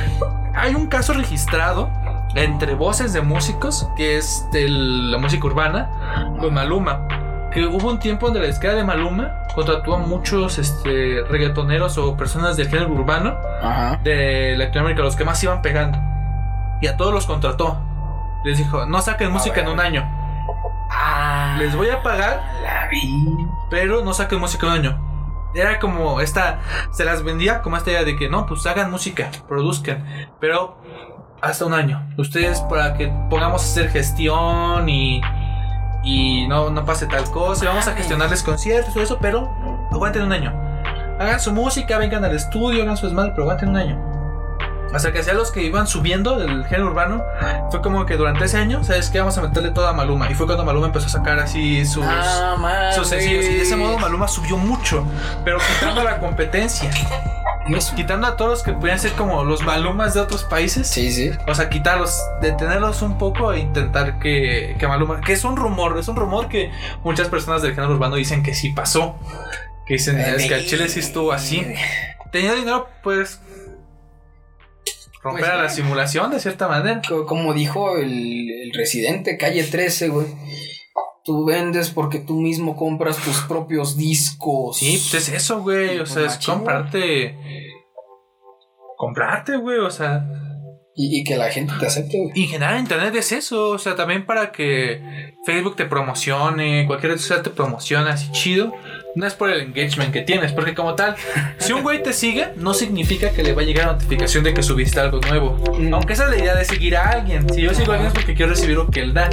Hay un caso registrado entre voces de músicos, que es de la música urbana, con Maluma. Que hubo un tiempo donde la disquera de Maluma contrató a muchos este, reggaetoneros o personas del género urbano Ajá. de Latinoamérica, los que más iban pegando. Y a todos los contrató. Les dijo, no saquen música en un año. Ah. Les voy a pagar, La vi. pero no saquen música en un año. Era como esta, se las vendía como esta idea de que no, pues hagan música, produzcan, pero hasta un año. Ustedes para que pongamos a hacer gestión y, y no, no pase tal cosa, y vamos a gestionarles conciertos, todo eso, pero aguanten un año. Hagan su música, vengan al estudio, hagan su desmadre, pero aguanten un año. Hasta que sea los que iban subiendo del género urbano, fue como que durante ese año, ¿sabes qué? Vamos a meterle toda a Maluma. Y fue cuando Maluma empezó a sacar así sus, Ah, sus sencillos. Y de ese modo Maluma subió mucho, pero quitando la competencia. Quitando a todos los que podían ser como los Malumas de otros países. Sí, sí. O sea, quitarlos, detenerlos un poco e intentar que, que Maluma. Que es un rumor, es un rumor que muchas personas del género urbano dicen que sí pasó. Que dicen, es que el Chile sí estuvo así. Tenía dinero, pues. Romper Pues, a la simulación de cierta manera. Co- Como dijo el, el residente, calle 13, güey. Tú vendes porque tú mismo compras tus propios discos. Sí, pues es eso, güey. O Pues sea, es comprarte. Comprarte, güey. O sea, Y, y que la gente te acepte, güey. y generar internet es eso. O sea, también para que Facebook te promocione, cualquier red social te promocione así chido. No es por el engagement que tienes, porque como tal, si un güey te sigue, no significa que le va a llegar notificación de que subiste algo nuevo. Mm. Aunque esa es la idea de seguir a alguien. Si yo sigo a alguien es porque quiero recibir lo que él da.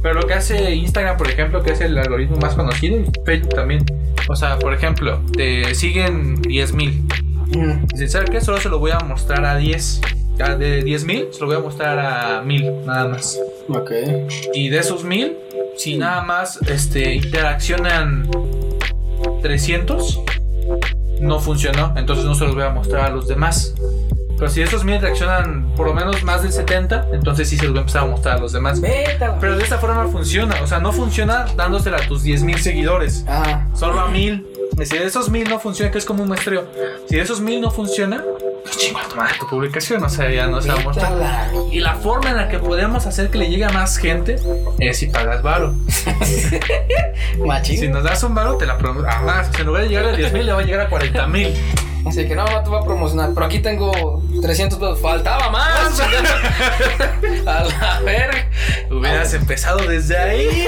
Pero lo que hace Instagram, por ejemplo, que es el algoritmo más conocido, y Facebook también. O sea, por ejemplo, te siguen 10.000. Mm. Dice, ¿sabes qué? Solo se lo voy a mostrar a 10. Ah, De 10.000 se lo voy a mostrar a 1000, nada más. Ok. Y de esos 1000, si nada más este, interaccionan 300, no funcionó. Entonces no se los voy a mostrar a los demás. Pero si esos 1000 reaccionan por lo menos más del 70, entonces sí se los voy a empezar a mostrar a los demás. Pero de esta forma funciona. O sea, no funciona dándosela a tus 10.000 seguidores. Ah, Solo a 1000. Y Si de esos 1000 no funciona, que es como un muestreo. Si de esos 1000 no funciona, chingo a tu publicación. O sea, ya no se va Y la forma en la que podemos hacer que le llegue a más gente es si pagas varo. Si nos das un varo, te la prometo. A más. Sea, en lugar de llegar a 10 mil, le va a llegar a 40 mil. Así que no, no te voy a promocionar. Pero aquí tengo 300 pesos. Faltaba más. a la verga. Hubieras empezado desde ahí.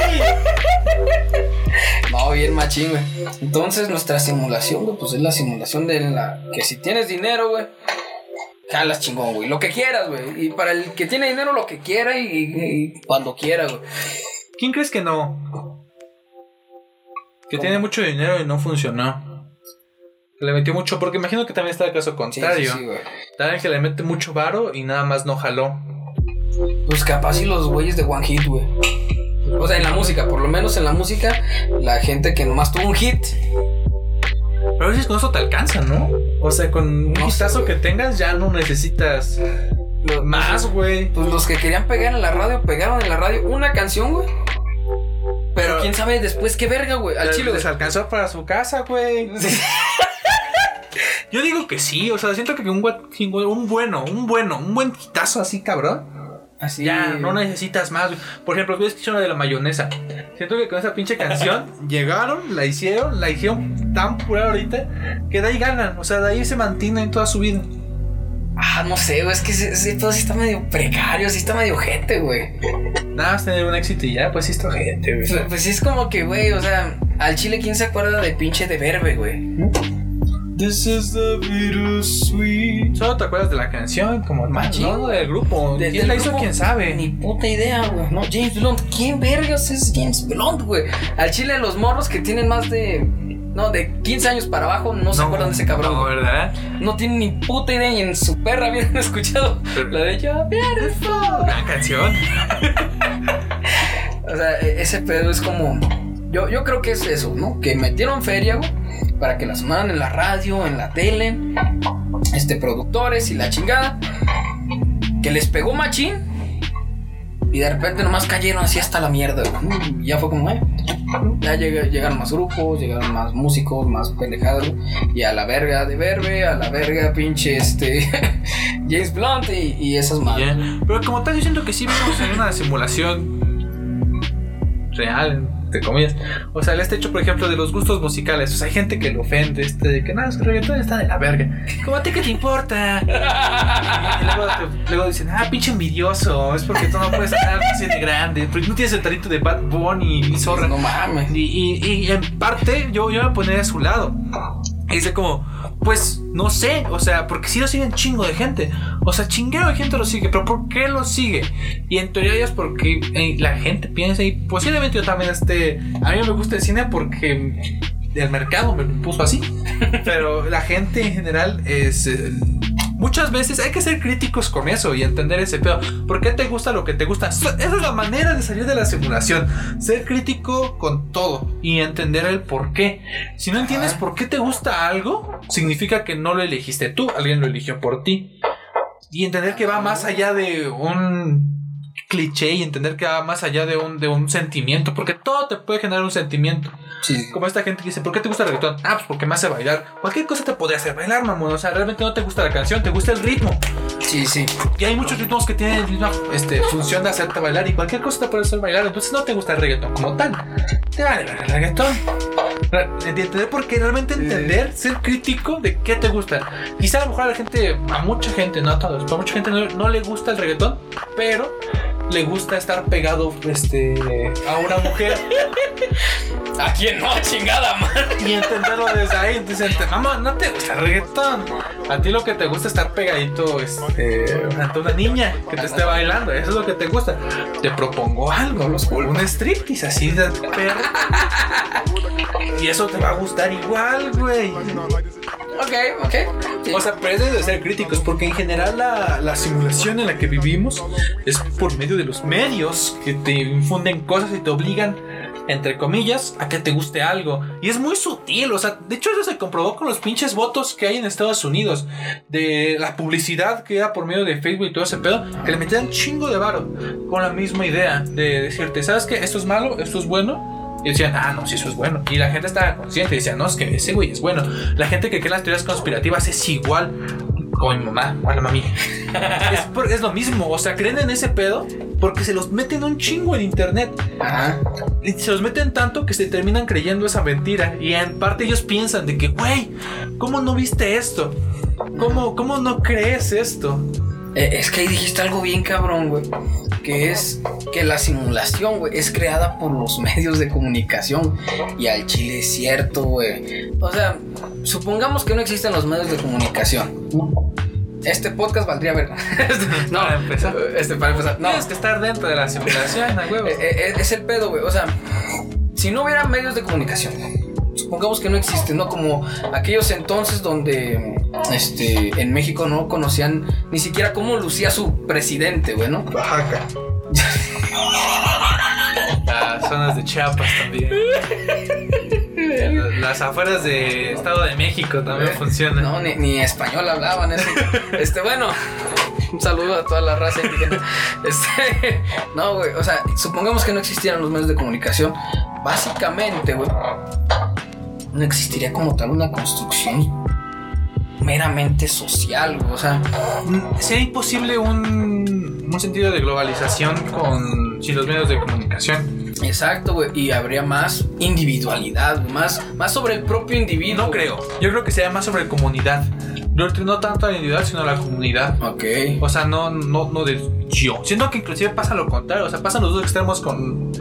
No, bien machín, güey. Entonces, nuestra simulación, güey, pues es la simulación de la. Que si tienes dinero, güey. Jalas chingón, güey. Lo que quieras, güey. Y para el que tiene dinero, lo que quiera y, y- y cuando quiera, güey. ¿Quién crees que no? Que ¿Cómo? tiene mucho dinero y no funcionó. Le metió mucho, porque imagino que también está el caso Sí, contrario. sí, sí. También que le mete mucho varo y nada más no jaló. Pues capaz y los güeyes de One Hit, güey. O sea, en la música, por lo menos en la música, la gente que nomás tuvo un hit. Pero a veces con eso te alcanza, ¿no? O sea, con un No hitazo que tengas ya no necesitas lo- más, güey. Pues los que querían pegar en la radio, pegaron en la radio una canción, güey. Pero Pero- quién sabe después qué verga, güey. Al chile, les alcanzó para su casa, güey. Yo digo que sí, o sea, siento que un, un bueno, un bueno, un buen hitazo así, cabrón. Así. Ya, no necesitas más. güey. Por ejemplo, yo escuché una de la mayonesa. Siento que con esa pinche canción llegaron, la hicieron, la hicieron tan pura ahorita que de ahí ganan. O sea, de ahí se mantienen toda su vida. Ah, no sé, güey. Es que ese, ese pedo sí está medio precario, sí está medio gente, güey. Nada más tener un éxito y ya, pues sí, esto gente, güey. Pues, pues sí es como que, güey, o sea, al chile, ¿quién se acuerda de pinche de verbe, güey? This is the bittersweet. Solo te acuerdas de la canción, como Machín. no, del grupo. De- ¿Quién del la hizo? ¿Quién sabe? Ni puta idea, güey. No, James Blunt. ¿Quién vergas es James Blunt, güey? Al chile, los morros que tienen más de. No, de 15 años para abajo no, se acuerdan de ese cabrón. No. ¿verdad? No tienen ni puta idea y en su perra habían escuchado Pero- la de Yo Beautiful. Gran canción. O sea, e- ese pedo es como. Yo, yo creo que es eso, ¿no? Que metieron feria, güey, para que la sonaran en la radio, en la tele, este, productores y la chingada. Que les pegó machín. Y de repente nomás cayeron así hasta la mierda, güey. Ya fue como, eh. Ya llega- llegaron más grupos, llegaron más músicos, más pendejadas, güey. Y a la verga de Verbe, a la verga pinche este. James Blunt y, y esas madres. Pero como tal, yo siento que sí vivimos en una simulación real, entre comillas. O sea, el este hecho, por ejemplo, de los gustos musicales. O sea, hay gente que lo ofende, este, de que nada, es que reggaetón está de la verga. ¿Cómo a ti qué te importa? Y luego, te- luego dicen, ah, pinche envidioso, es porque tú no puedes así de grande, porque no tienes el talento de Bad Bunny y Zorra. No mames. Y, y- y en parte yo, yo me pondría a su lado. Y dice como, pues no sé, o sea, porque sí lo siguen chingo de gente. O sea, chingueo de gente lo sigue, pero ¿por qué lo sigue? Y en teoría es porque eh, la gente piensa y posiblemente yo también esté... A mí me gusta el cine porque el mercado me lo puso así. Pero la gente en general es... eh, Muchas veces hay que ser críticos con eso y entender ese pedo. ¿Por qué te gusta lo que te gusta? Esa es la manera de salir de la simulación. Ser crítico con todo y entender el por qué. Si no entiendes por qué te gusta algo, significa que no lo elegiste tú, alguien lo eligió por ti. Y entender que va más allá de un cliché y entender que va más allá de un, de un sentimiento, porque todo te puede generar un sentimiento. Sí. Como esta gente que dice, ¿por qué te gusta el reggaetón? Ah, pues porque me hace bailar. Cualquier cosa te podría hacer bailar, mamón. O sea, realmente no te gusta la canción, te gusta el ritmo. Sí, sí. Y hay muchos ritmos que tienen la misma este, función de hacerte bailar y cualquier cosa te puede hacer bailar. Entonces no te gusta el reggaetón como tal. Te vale ver el reggaetón. Re- Entender por qué, realmente entender, ser crítico de qué te gusta. Quizá a lo mejor a la gente, a mucha gente, no a todos, pero a mucha gente no, no le gusta el reggaetón, pero le gusta estar pegado este, a una mujer ¿A quién no? Chingada, man. y entenderlo desde ahí. Dicen, mamá, no te gusta. A ti lo que te gusta es estar pegadito este, ante una niña que te esté bailando. Eso es lo que te gusta. Te propongo algo, un striptease así de perro. Y eso te va a gustar igual, güey. Ok, ok. Sí. O sea, pero es de ser críticos, porque en general la, la simulación en la que vivimos es por medio de los medios que te infunden cosas y te obligan, entre comillas, a que te guste algo. Y es muy sutil, o sea, de hecho eso se comprobó con los pinches votos que hay en Estados Unidos, de la publicidad que era por medio de Facebook y todo ese pedo, que le metían chingo de varo, con la misma idea de decirte, ¿sabes qué? Esto es malo, esto es bueno. Y decían, ah, no, sí, eso es bueno. Y la gente estaba consciente y decía, no, es que ese güey es bueno. La gente que cree en las teorías conspirativas es igual. Como mi mamá, bueno, mami. es, por- es lo mismo, o sea, creen en ese pedo porque se los meten un chingo en internet. Ajá. Y se los meten tanto que se terminan creyendo esa mentira. Y en parte ellos piensan de que, güey, ¿cómo no viste esto? ¿Cómo, ¿Cómo no crees esto? Eh, es que ahí dijiste algo bien cabrón, güey. Que es que la simulación, güey, es creada por los medios de comunicación. Y al chile es cierto, güey. O sea, supongamos que no existen los medios de comunicación. Este podcast valdría ver. no, Para empezar. Este, para empezar. No, Tienes que estar dentro de la simulación, a huevo. Eh, eh, es el pedo, güey. O sea, si no hubiera medios de comunicación, supongamos que no existen, ¿no? Como aquellos entonces donde este, en México no conocían ni siquiera cómo lucía su presidente, güey, ¿no? Oaxaca. Las zonas de Chiapas también. Las afueras de Estado de México también funcionan. No, ni, ni español hablaban. Ese. Este, bueno, un saludo a toda la raza indígena. Este, no, güey, o sea, supongamos que no existieran los medios de comunicación. Básicamente, güey, no existiría como tal una construcción meramente social. O sea, Sería imposible un, un sentido de globalización con sin los medios de comunicación. exacto, güey. Y habría más individualidad, más, más sobre el propio individuo. No creo. Yo creo que sería más sobre comunidad. No, no tanto la individual, sino la comunidad. Ok. O sea, no, no, no de yo. Siento que inclusive pasa lo contrario. O sea, pasan los dos extremos con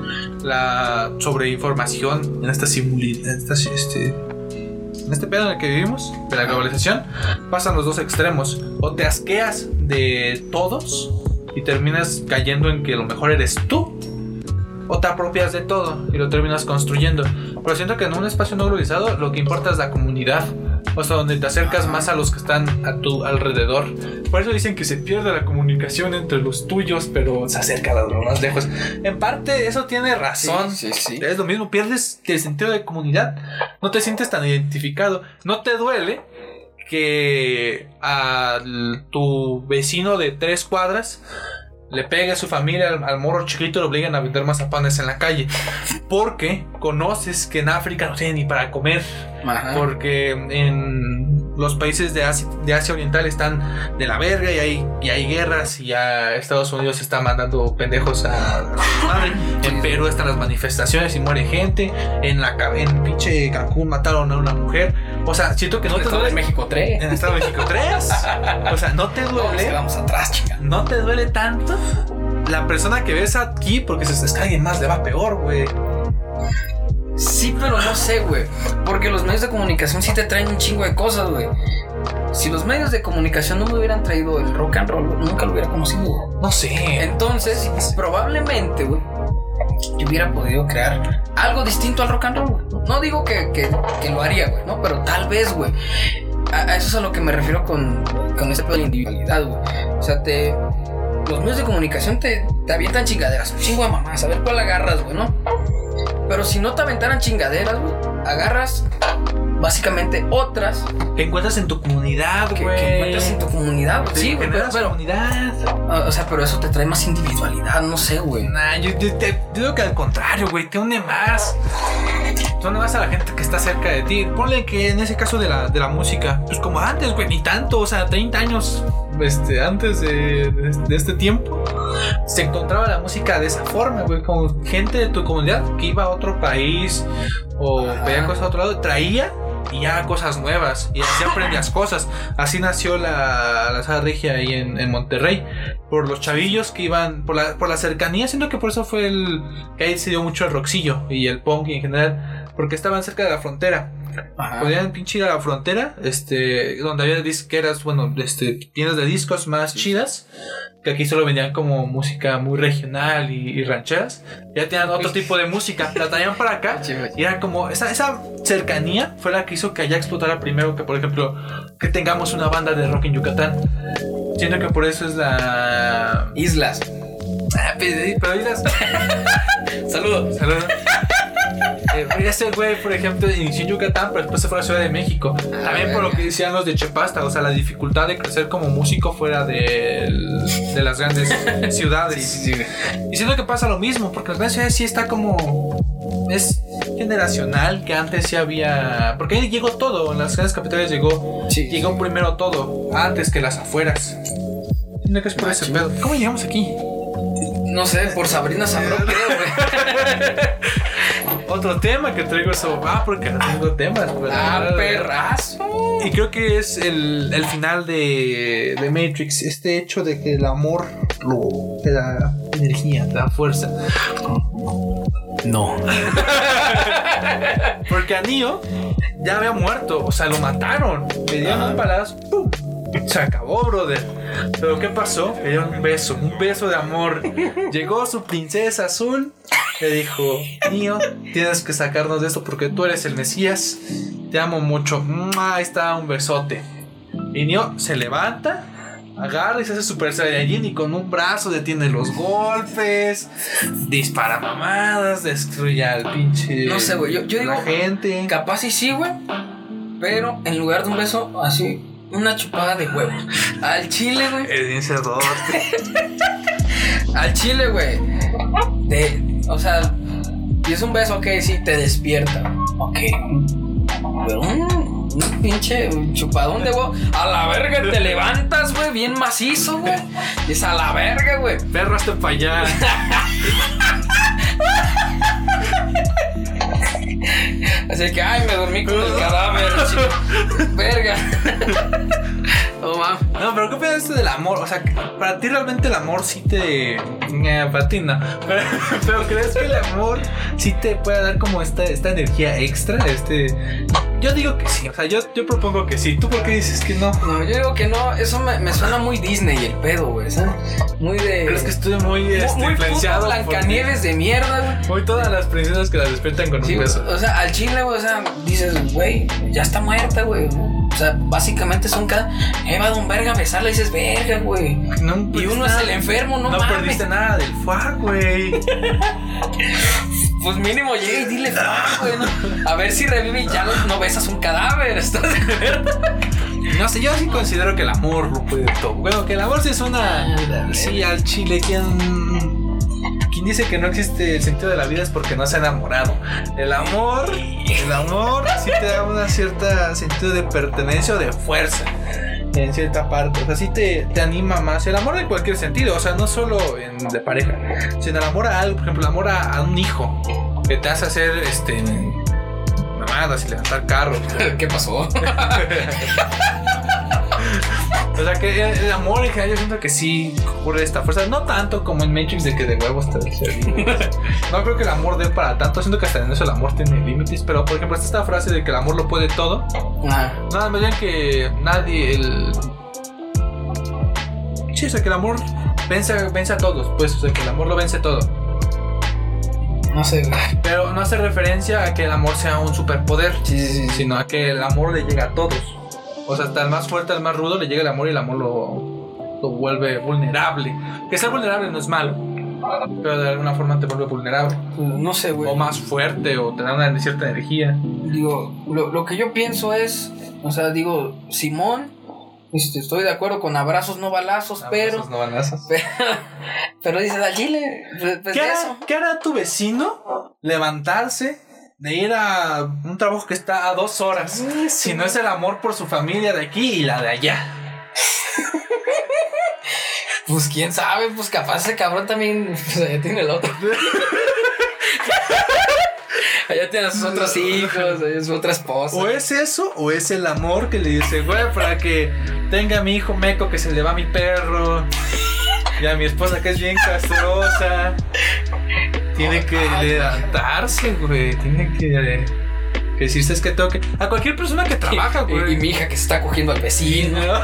la sobreinformación en esta simuli en esta, este, en este pedo en el que vivimos, de la globalización, pasan los dos extremos. O te asqueas de todos y terminas cayendo en que lo mejor eres tú. O te apropias de todo y lo terminas construyendo. Pero siento que en un espacio no globalizado lo que importa es la comunidad. O sea, donde te acercas más a los que están a tu alrededor. Por eso dicen que se pierde la comunicación entre los tuyos, pero se acerca a los más lejos. En parte eso tiene razón. Sí, sí, sí. Es lo mismo, pierdes el sentido de comunidad. No te sientes tan identificado. No te duele que a tu vecino de tres cuadras le pegue a su familia al, al morro chiquito y lo obliguen a vender mazapanes en la calle. Porque conoces que en África no tienen ni para comer. Ajá. Porque en los países de Asia, de Asia Oriental están de la verga y hay, y hay guerras y Estados Unidos está mandando pendejos a, a su madre. En Perú están las manifestaciones y muere gente. En la en pinche Cancún mataron a una mujer. O sea, siento que no En te duele. México 3. En Estado de México 3. O sea, no te duele. Vamos atrás, chica. No te duele tanto la persona que ves aquí porque se es que a alguien más le va peor, güey. Sí, pero no sé, güey. Porque los medios de comunicación sí te traen un chingo de cosas, güey. si los medios de comunicación no me hubieran traído el rock and roll, nunca lo hubiera conocido. No sé. Entonces, probablemente, güey, yo hubiera podido crear algo distinto al rock and roll. No digo que, que, lo haría, güey, ¿no? Pero tal vez, güey. A, eso es a lo que me refiero con, con ese de individualidad, güey. O sea, te. Los medios de comunicación te, te avientan chingaderas, un chingo mamás, a ver cuál agarras, güey. Pero si no te aventaran chingaderas, güey, agarras básicamente otras que encuentras en tu comunidad, güey. Que, encuentras en tu comunidad, güey. Sí, güey, pero, comunidad. O sea, pero eso te trae más individualidad, no sé, güey. Nah, yo, te digo que al contrario, güey, te une más. Te une más a la gente que está cerca de ti. Ponle que en ese caso de la, de la música, pues como antes, güey, ni tanto, o sea, 30 años este, antes de, de, este tiempo, se encontraba la música de esa forma, güey, como gente de tu comunidad que iba a otro país o veía cosas a otro lado, traía y ya cosas nuevas y así aprendías cosas. Así nació la, la Sala Regia ahí en, en, Monterrey. Por los chavillos que iban, por la, por la cercanía, siento que por eso fue el que ahí se dio mucho el roxillo y el punk en general, porque estaban cerca de la frontera. Podían pinche ir a la frontera, este, donde había disqueras, bueno, este, tiendas de discos más chidas que aquí solo vendían como música muy regional y, rancheras. Ya tenían otro tipo de música, la traían para acá y era como esa, esa cercanía fue la que hizo que allá explotara primero que, por ejemplo, que tengamos una banda de rock en Yucatán. Siento que por eso es la. Islas. Ah, pero Islas. Saludos. Saludos. Eh, ese güey, por ejemplo, inició en Yucatán, pero después se fue a la Ciudad de México. También por lo que decían los de Chepasta, o sea, la dificultad de crecer como músico fuera de, de las grandes ciudades. Sí, sí, sí. Y siento que pasa lo mismo, porque las grandes ciudades sí está como. Es generacional que antes sí había. Porque ahí llegó todo, en las grandes capitales llegó. Llegó primero todo, antes que las afueras. Que es por ese pedo. ¿Cómo llegamos aquí? No sé, por Sabrina Sabrón, creo, güey. Otro tema que traigo eso. Ah, porque no tengo temas. Ah, perrazo. Y creo que es el, el final de, de, Matrix. Este hecho de que el amor lo, te da energía, te da fuerza. No. porque a Neo ya había muerto. O sea, lo mataron. Le dieron un palazo. ¡Pum! Se acabó, brother. Pero ¿qué pasó? Le dieron un beso, un beso de amor. Llegó su princesa azul le dijo, Nio, tienes que sacarnos de esto porque tú eres el Mesías. Te amo mucho. Ahí está un besote. Y Nio se levanta, agarra y se hace super saiyajin y con un brazo detiene los golpes, dispara mamadas, destruye al pinche. No sé, güey. Yo, yo digo, gente. capaz y sí, güey. Pero en lugar de un beso, así, una chupada de huevos. Al chile, güey. El bien Al chile, güey. De o sea, y es un beso, ok, sí, te despierta. Ok. Pero un, pinche chupadón de huevo. A la verga te levantas, güey, bien macizo, güey. Es a la verga, güey. Perro hasta para allá. Así que, ay, me dormí con el cadáver, chico. Verga. No, pero ¿qué piensas esto del amor? O sea, para ti realmente el amor sí te. Eh, para ti no. Pero, ¿crees que el amor sí te puede dar como esta, esta energía extra? Este. Yo digo que sí, o sea, yo, yo propongo que sí. ¿Tú por qué dices que no? No, yo digo que no. Eso me, me suena muy Disney el pedo, güey. ¿sabes? Muy de. Pero es que estoy muy, este, muy influenciado. Blancanieves de mierda, güey. Muy todas las princesas que las despiertan con un beso. O sea, al chile, güey, o sea, dices, güey, ya está muerta, güey. O sea, básicamente son cada. Eh, va un verga besarla y dices, verga, güey. y uno es el enfermo, no, no mames. Perdiste nada del fuck, güey. pues mínimo llega y dile fuck, güey. ¿no? A ver si revive y ya no besas un cadáver. ¿Estás de acuerdo? No sé, yo sí considero que el amor lo puede todo. Bueno, que el amor sí es una. Sí, al chile, quien dice que no existe el sentido de la vida es porque no se ha enamorado. El amor, el amor sí te da un cierto sentido de pertenencia o de fuerza en cierta parte. O sea, sí te, te, anima más. El amor en cualquier sentido, o sea, no solo en, de pareja, sino el amor a algo, por ejemplo, el amor a, un hijo que te hace hacer este mamadas y levantar carros. ¿Qué pasó? O sea que el, amor en general yo siento que sí ocurre esta fuerza. No tanto como en Matrix de que de huevos te No creo que el amor dé para tanto. Siento que hasta en eso el amor tiene límites. Pero por ejemplo, está esta frase de que el amor lo puede todo. Ah, Nada más bien que nadie. El... Sí, o sea que el amor vence, vence a todos. Pues, o sea que el amor lo vence todo. no sé. Pero no hace referencia a que el amor sea un superpoder. Sí, sí, sí. sino a que el amor le llega a todos. O sea, hasta el más fuerte, al más rudo, le llega el amor y el amor lo, lo vuelve vulnerable. Que ser vulnerable no es malo, pero de alguna forma te vuelve vulnerable. No sé, güey. O más fuerte, o te da una cierta energía. Digo, lo, lo que yo pienso es, o sea, digo, Simón, este, estoy de acuerdo con abrazos, no balazos, pero, Esos no balazos. pero, pero dices al chile, pues, pues ¿Qué, hará, eso. qué hará tu vecino levantarse de ir a un trabajo que está a dos horas? Si no es el amor por su familia de aquí y la de allá. Pues quién sabe, pues capaz ese cabrón también, pues allá tiene el otro. allá tiene a sus otros hijos, allá su otra esposa. O es eso, o es el amor que le dice, güey, para que tenga a mi hijo meco que se le va a mi perro. Y a mi esposa que es bien castrosa. Tiene que levantarse, güey. Tiene que, que decirse es que tengo que. A cualquier persona que trabaja, Y- y, güey. mi hija que se está cogiendo al vecino.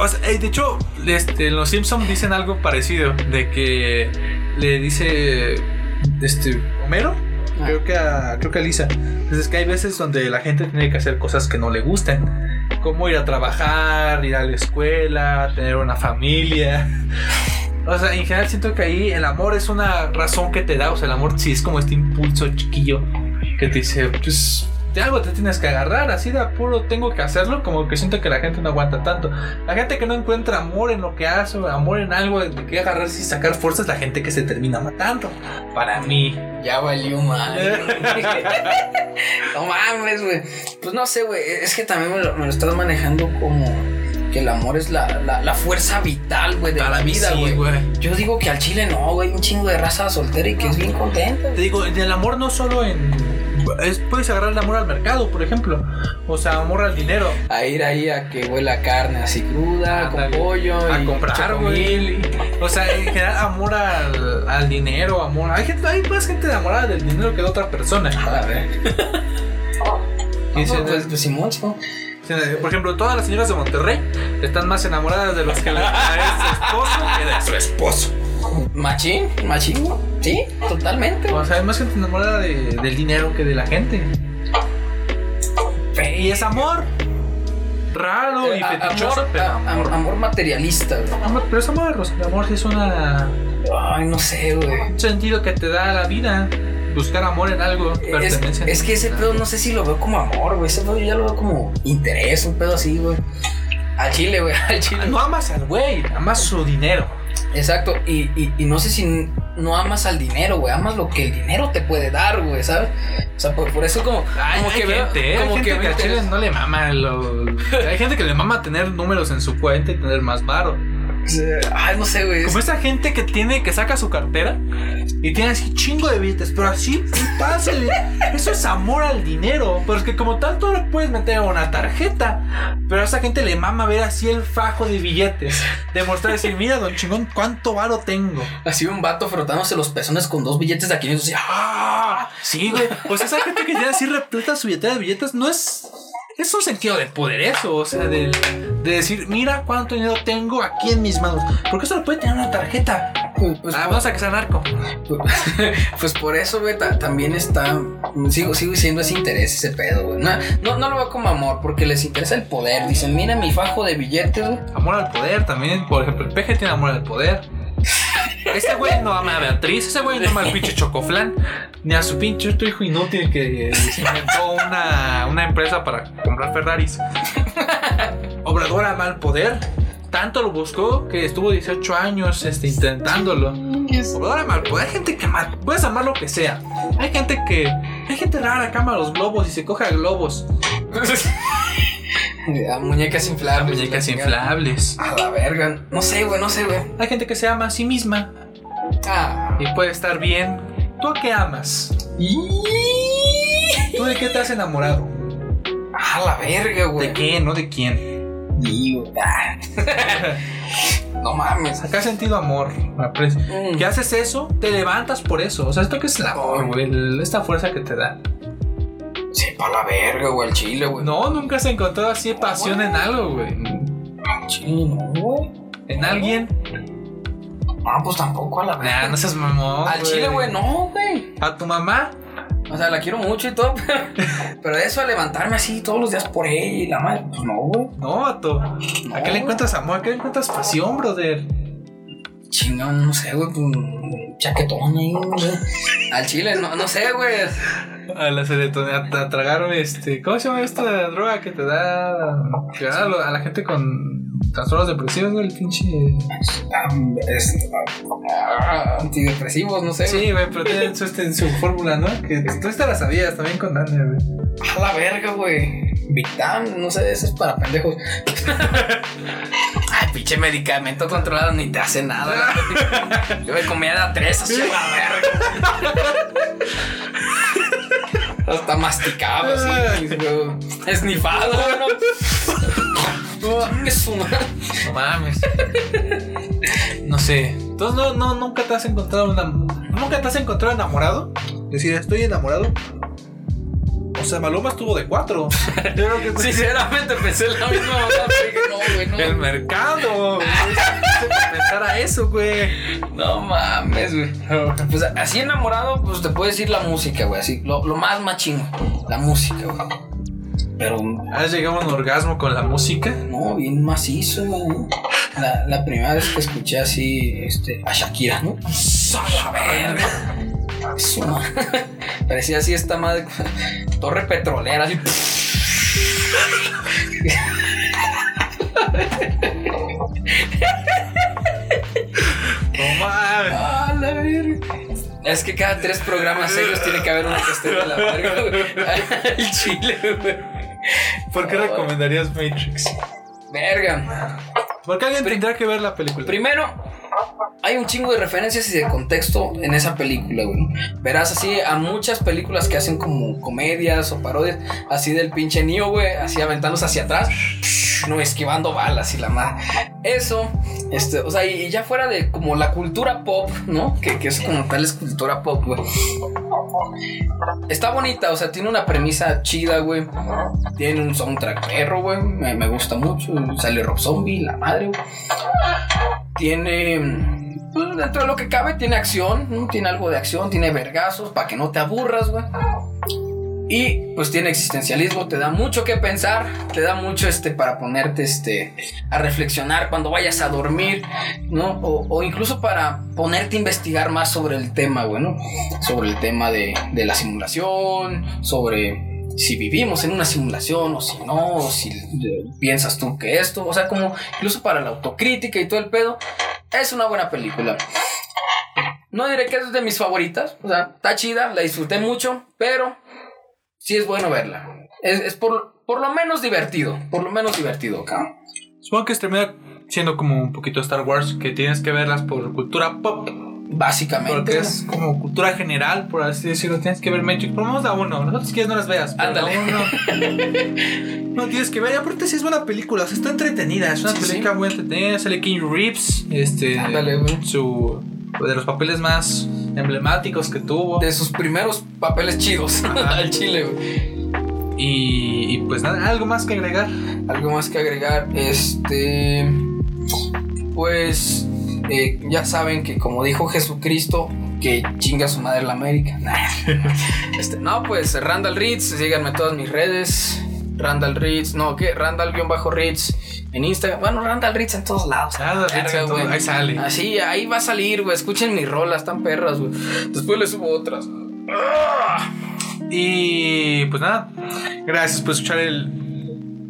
O sea, eh, de hecho, este, los Simpsons dicen algo parecido. De que le dice. Este. Homero. Ah. Creo que a, creo que a Lisa. Entonces que hay veces donde la gente tiene que hacer cosas que no le gustan. Como ir a trabajar, ir a la escuela, tener una familia. O sea, en general siento que ahí el amor es una razón que te da. O sea, el amor sí es como este impulso chiquillo que te dice, pues de algo te tienes que agarrar, así de apuro tengo que hacerlo. Como que siento que la gente no aguanta tanto. La gente que no encuentra amor en lo que hace, amor en algo de que agarrarse y sacar fuerzas, la gente que se termina matando. Para mí. Ya valió mal. no mames, güey. Pues no sé, güey. Es que también me lo, me lo estás manejando como que el amor es la, la, la fuerza vital, güey, de la vida, güey. Yo digo que al chile no, güey. Un chingo de raza soltera y que es bien contenta. Te digo, el amor no solo en. Es, puedes agarrar el amor al mercado, por ejemplo. O sea, amor al dinero. A ir ahí a que huela carne así cruda, con Ándale. pollo. A y comprar, güey. O sea, en general, amor al, al dinero, amor. Hay, gente, hay más gente enamorada del dinero que de otra persona. A ver. Y No, pues, pues Simón. Por ejemplo, todas las señoras de Monterrey están más enamoradas de los que le de su esposo que de su esposo. Machín, machín. Sí, totalmente. O sea, hay más gente enamorada de- del dinero que de la gente. Y es amor. Raro y Eh, fetichoso, amor, pero amor. amor materialista, güey. Amor, pero es amor, el amor es una, Ay, no sé, güey. un sentido que te da la vida. Buscar amor en algo, Es, es que ese pedo no sé si lo veo como amor, güey. Ese pedo yo ya lo veo como interés, un pedo así, güey. Al chile, güey, al chile. No amas al güey, amas su dinero. Exacto, y, y, y no sé si no amas al dinero, güey. Amas lo que el dinero te puede dar, güey, ¿sabes? O sea, por, por eso como, Ay, como hay que veo. gente, ¿eh? como hay que gente que, veo a Chile no le mama lo... Hay gente que le mama tener números en su cuenta y tener más varo. Ay, no sé, güey. Como esa gente que tiene, que saca su cartera y tiene así chingo de billetes, pero así pásale. Eso es amor al dinero. Porque como tal, tú lo puedes meter en una tarjeta. Pero a esa gente le mama ver así el fajo de billetes. Demostrar decir, mira, don chingón, cuánto varo tengo. Así un vato frotándose los pezones con dos billetes de a 500 así, ¡ah! Ah, sí, güey. Pues esa gente que tiene así repleta su billetera de billetes no es. Es un sentido de poder eso, o sea, de, de decir, mira cuánto dinero tengo aquí en mis manos. Porque eso lo puede tener una tarjeta. Pues, pues, ah, vamos a que sea narco. Pues por eso, güey, ta- también está. Sigo, sigo diciendo ese interés, ese pedo, güey. No, no, no lo veo como amor, porque les interesa el poder. Dicen, mira mi fajo de billetes, güey. Amor al poder también. Por ejemplo, el peje tiene amor al poder. Ese güey no ama a Beatriz, ese güey no ama al pinche chocoflán, ni a su pinche hijo inútil que se inventó una, una empresa para comprar Ferraris. Obrador ama al poder. Tanto lo buscó que estuvo 18 años este, intentándolo. Obrador ama al poder. Hay gente que ama, puedes amar lo que sea. Hay gente que. Hay gente rara que ama los globos y se coge a globos. A muñecas inflables. Muñecas la chingada. inflables. A la verga. No sé, güey, no sé, güey. Hay gente que se ama a sí misma. Ah. y puede estar bien. ¿Tú a qué amas? ¿Tú de qué te has enamorado? A la verga, güey. ¿De qué? ¿No de quién? Digo, ah. no mames. Acá has sentido amor. Mm. Que haces eso, te levantas por eso. O sea, esto que es el amor, güey. Esta fuerza que te da. Sí, pa' la verga, güey, el chile, güey. No, nunca has encontrado así pasión en algo, güey. Chile, no, güey. En alguien. Ah, pues tampoco a la verga. Nah, no seas mamón. Al chile, güey, no, güey. A tu mamá. O sea, la quiero mucho y todo, pero, pero eso a levantarme así todos los días por ella y la madre, pues no, güey. No, vato. ¿A qué le encuentras amor? ¿A qué le encuentras pasión, brother? Chingón, no sé, güey, pues chaquetón ahí. Al chile, no, no sé, güey. A la serotonina, a, tragar este. ¿Cómo se llama esta droga que te da? Que da a, lo- a la gente con trastornos depresivos, güey? El pinche. Es- ah, antidepresivos, no sé. Sí, güey, pero tiene eso este su fórmula, ¿no? Que tú esta la sabías también con Daniel, güey. A la verga, güey. Victam, no sé, eso es para pendejos. Ay, pinche medicamento controlado ni te hace nada. güey. Yo me comía de a tres así a la verga. Hasta masticado así, esnifado. ¿no? ¿Qué es una? No mames. No sé. Entonces, no, no, nunca te has encontrado una. ¿Nunca te has encontrado enamorado? Decir, estoy enamorado. O sea, Maluma estuvo de cuatro. Yo creo que Sinceramente pensé en la misma mamá, pero dije, no, güey, no. El mercado. Pensar a eso, güey. No mames, güey. Pues así enamorado, pues te puedo decir la música, güey. Así, lo, lo más machín. La música, güey. Pero ¿Has llegado a un orgasmo con la música? no, bien macizo, güey. La, la primera vez que escuché así este, a Shakira, ¿no? ¡A la verga! Parecía así esta madre. Torre petrolera, así. No mames. ¡A la verga! Es que cada tres programas serios tiene que haber uno que esté de la verga. El chile, güey. ¿Por qué recomendarías Matrix? Verga. Porque alguien tendrá que ver la película. Primero, hay un chingo de referencias y de contexto en esa película, güey. Verás así a muchas películas que hacen como comedias o parodias, así del pinche Neo, güey, así aventándose hacia atrás, no esquivando balas y la madre. Eso, este, o sea, y, ya fuera de como la cultura pop, ¿no? Que, eso como tal es cultura pop, güey. Está bonita, o sea, tiene una premisa chida, güey. Tiene un soundtrack perro, güey. Me, me gusta mucho. Sale Rob Zombie, la madre, güey. Tiene. pues, dentro de lo que cabe, tiene acción. Tiene algo de acción, tiene vergazos para que no te aburras, güey. Y pues tiene existencialismo, te da mucho que pensar, te da mucho este para ponerte este a reflexionar cuando vayas a dormir, ¿no? O, o incluso para ponerte a investigar más sobre el tema, güey, ¿no? Sobre el tema de, de la simulación, sobre si vivimos en una simulación o si no, o si piensas tú que esto, o sea, como incluso para la autocrítica y todo el pedo, es una buena película. No diré que es de mis favoritas, o sea, está chida, la disfruté mucho, pero sí es bueno verla. Es, es por, por lo menos divertido, por lo menos divertido, cabrón. Supongo que termina siendo como un poquito Star Wars, que tienes que verlas por cultura pop. Básicamente. Porque es como cultura general, por así decirlo. Tienes que ver Matrix. Por lo menos da uno. Los otros quieres no las veas. pero Ándale. No tienes que ver. Y aparte, sí es buena película. o sea, está entretenida. Es una Sí, película muy entretenida. Sale King Reeves. Este. Ándale, güey. Su. De los papeles más emblemáticos que tuvo. De sus primeros papeles chidos al chile, güey. Y, y pues nada, algo más que agregar. Algo más que agregar, este. Pues. Eh, ya saben que, como dijo Jesucristo, que chinga su madre la América. este, no, pues Randall Ritz, síganme en todas mis redes. Randall Ritz, no, ¿qué? Randall-Ritz en Instagram. Bueno, Randall Ritz en todos lados. Randall Ritz en Verga, todo- güey. ahí sale. Así, ahí va a salir, güey. Escuchen mis rolas, están perras, güey. Después les subo otras. ¡Ah! Y pues nada, gracias por escuchar el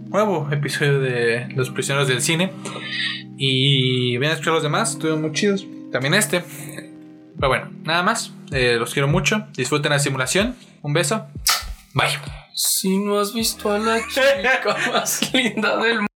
nuevo episodio de Los Prisioneros del Cine. Y ven a escuchar los demás, estuvieron muy chidos. También este. Pero bueno, nada más. eh, los quiero mucho. Disfruten la simulación. Un beso. Bye. Si no has visto a la chica más linda del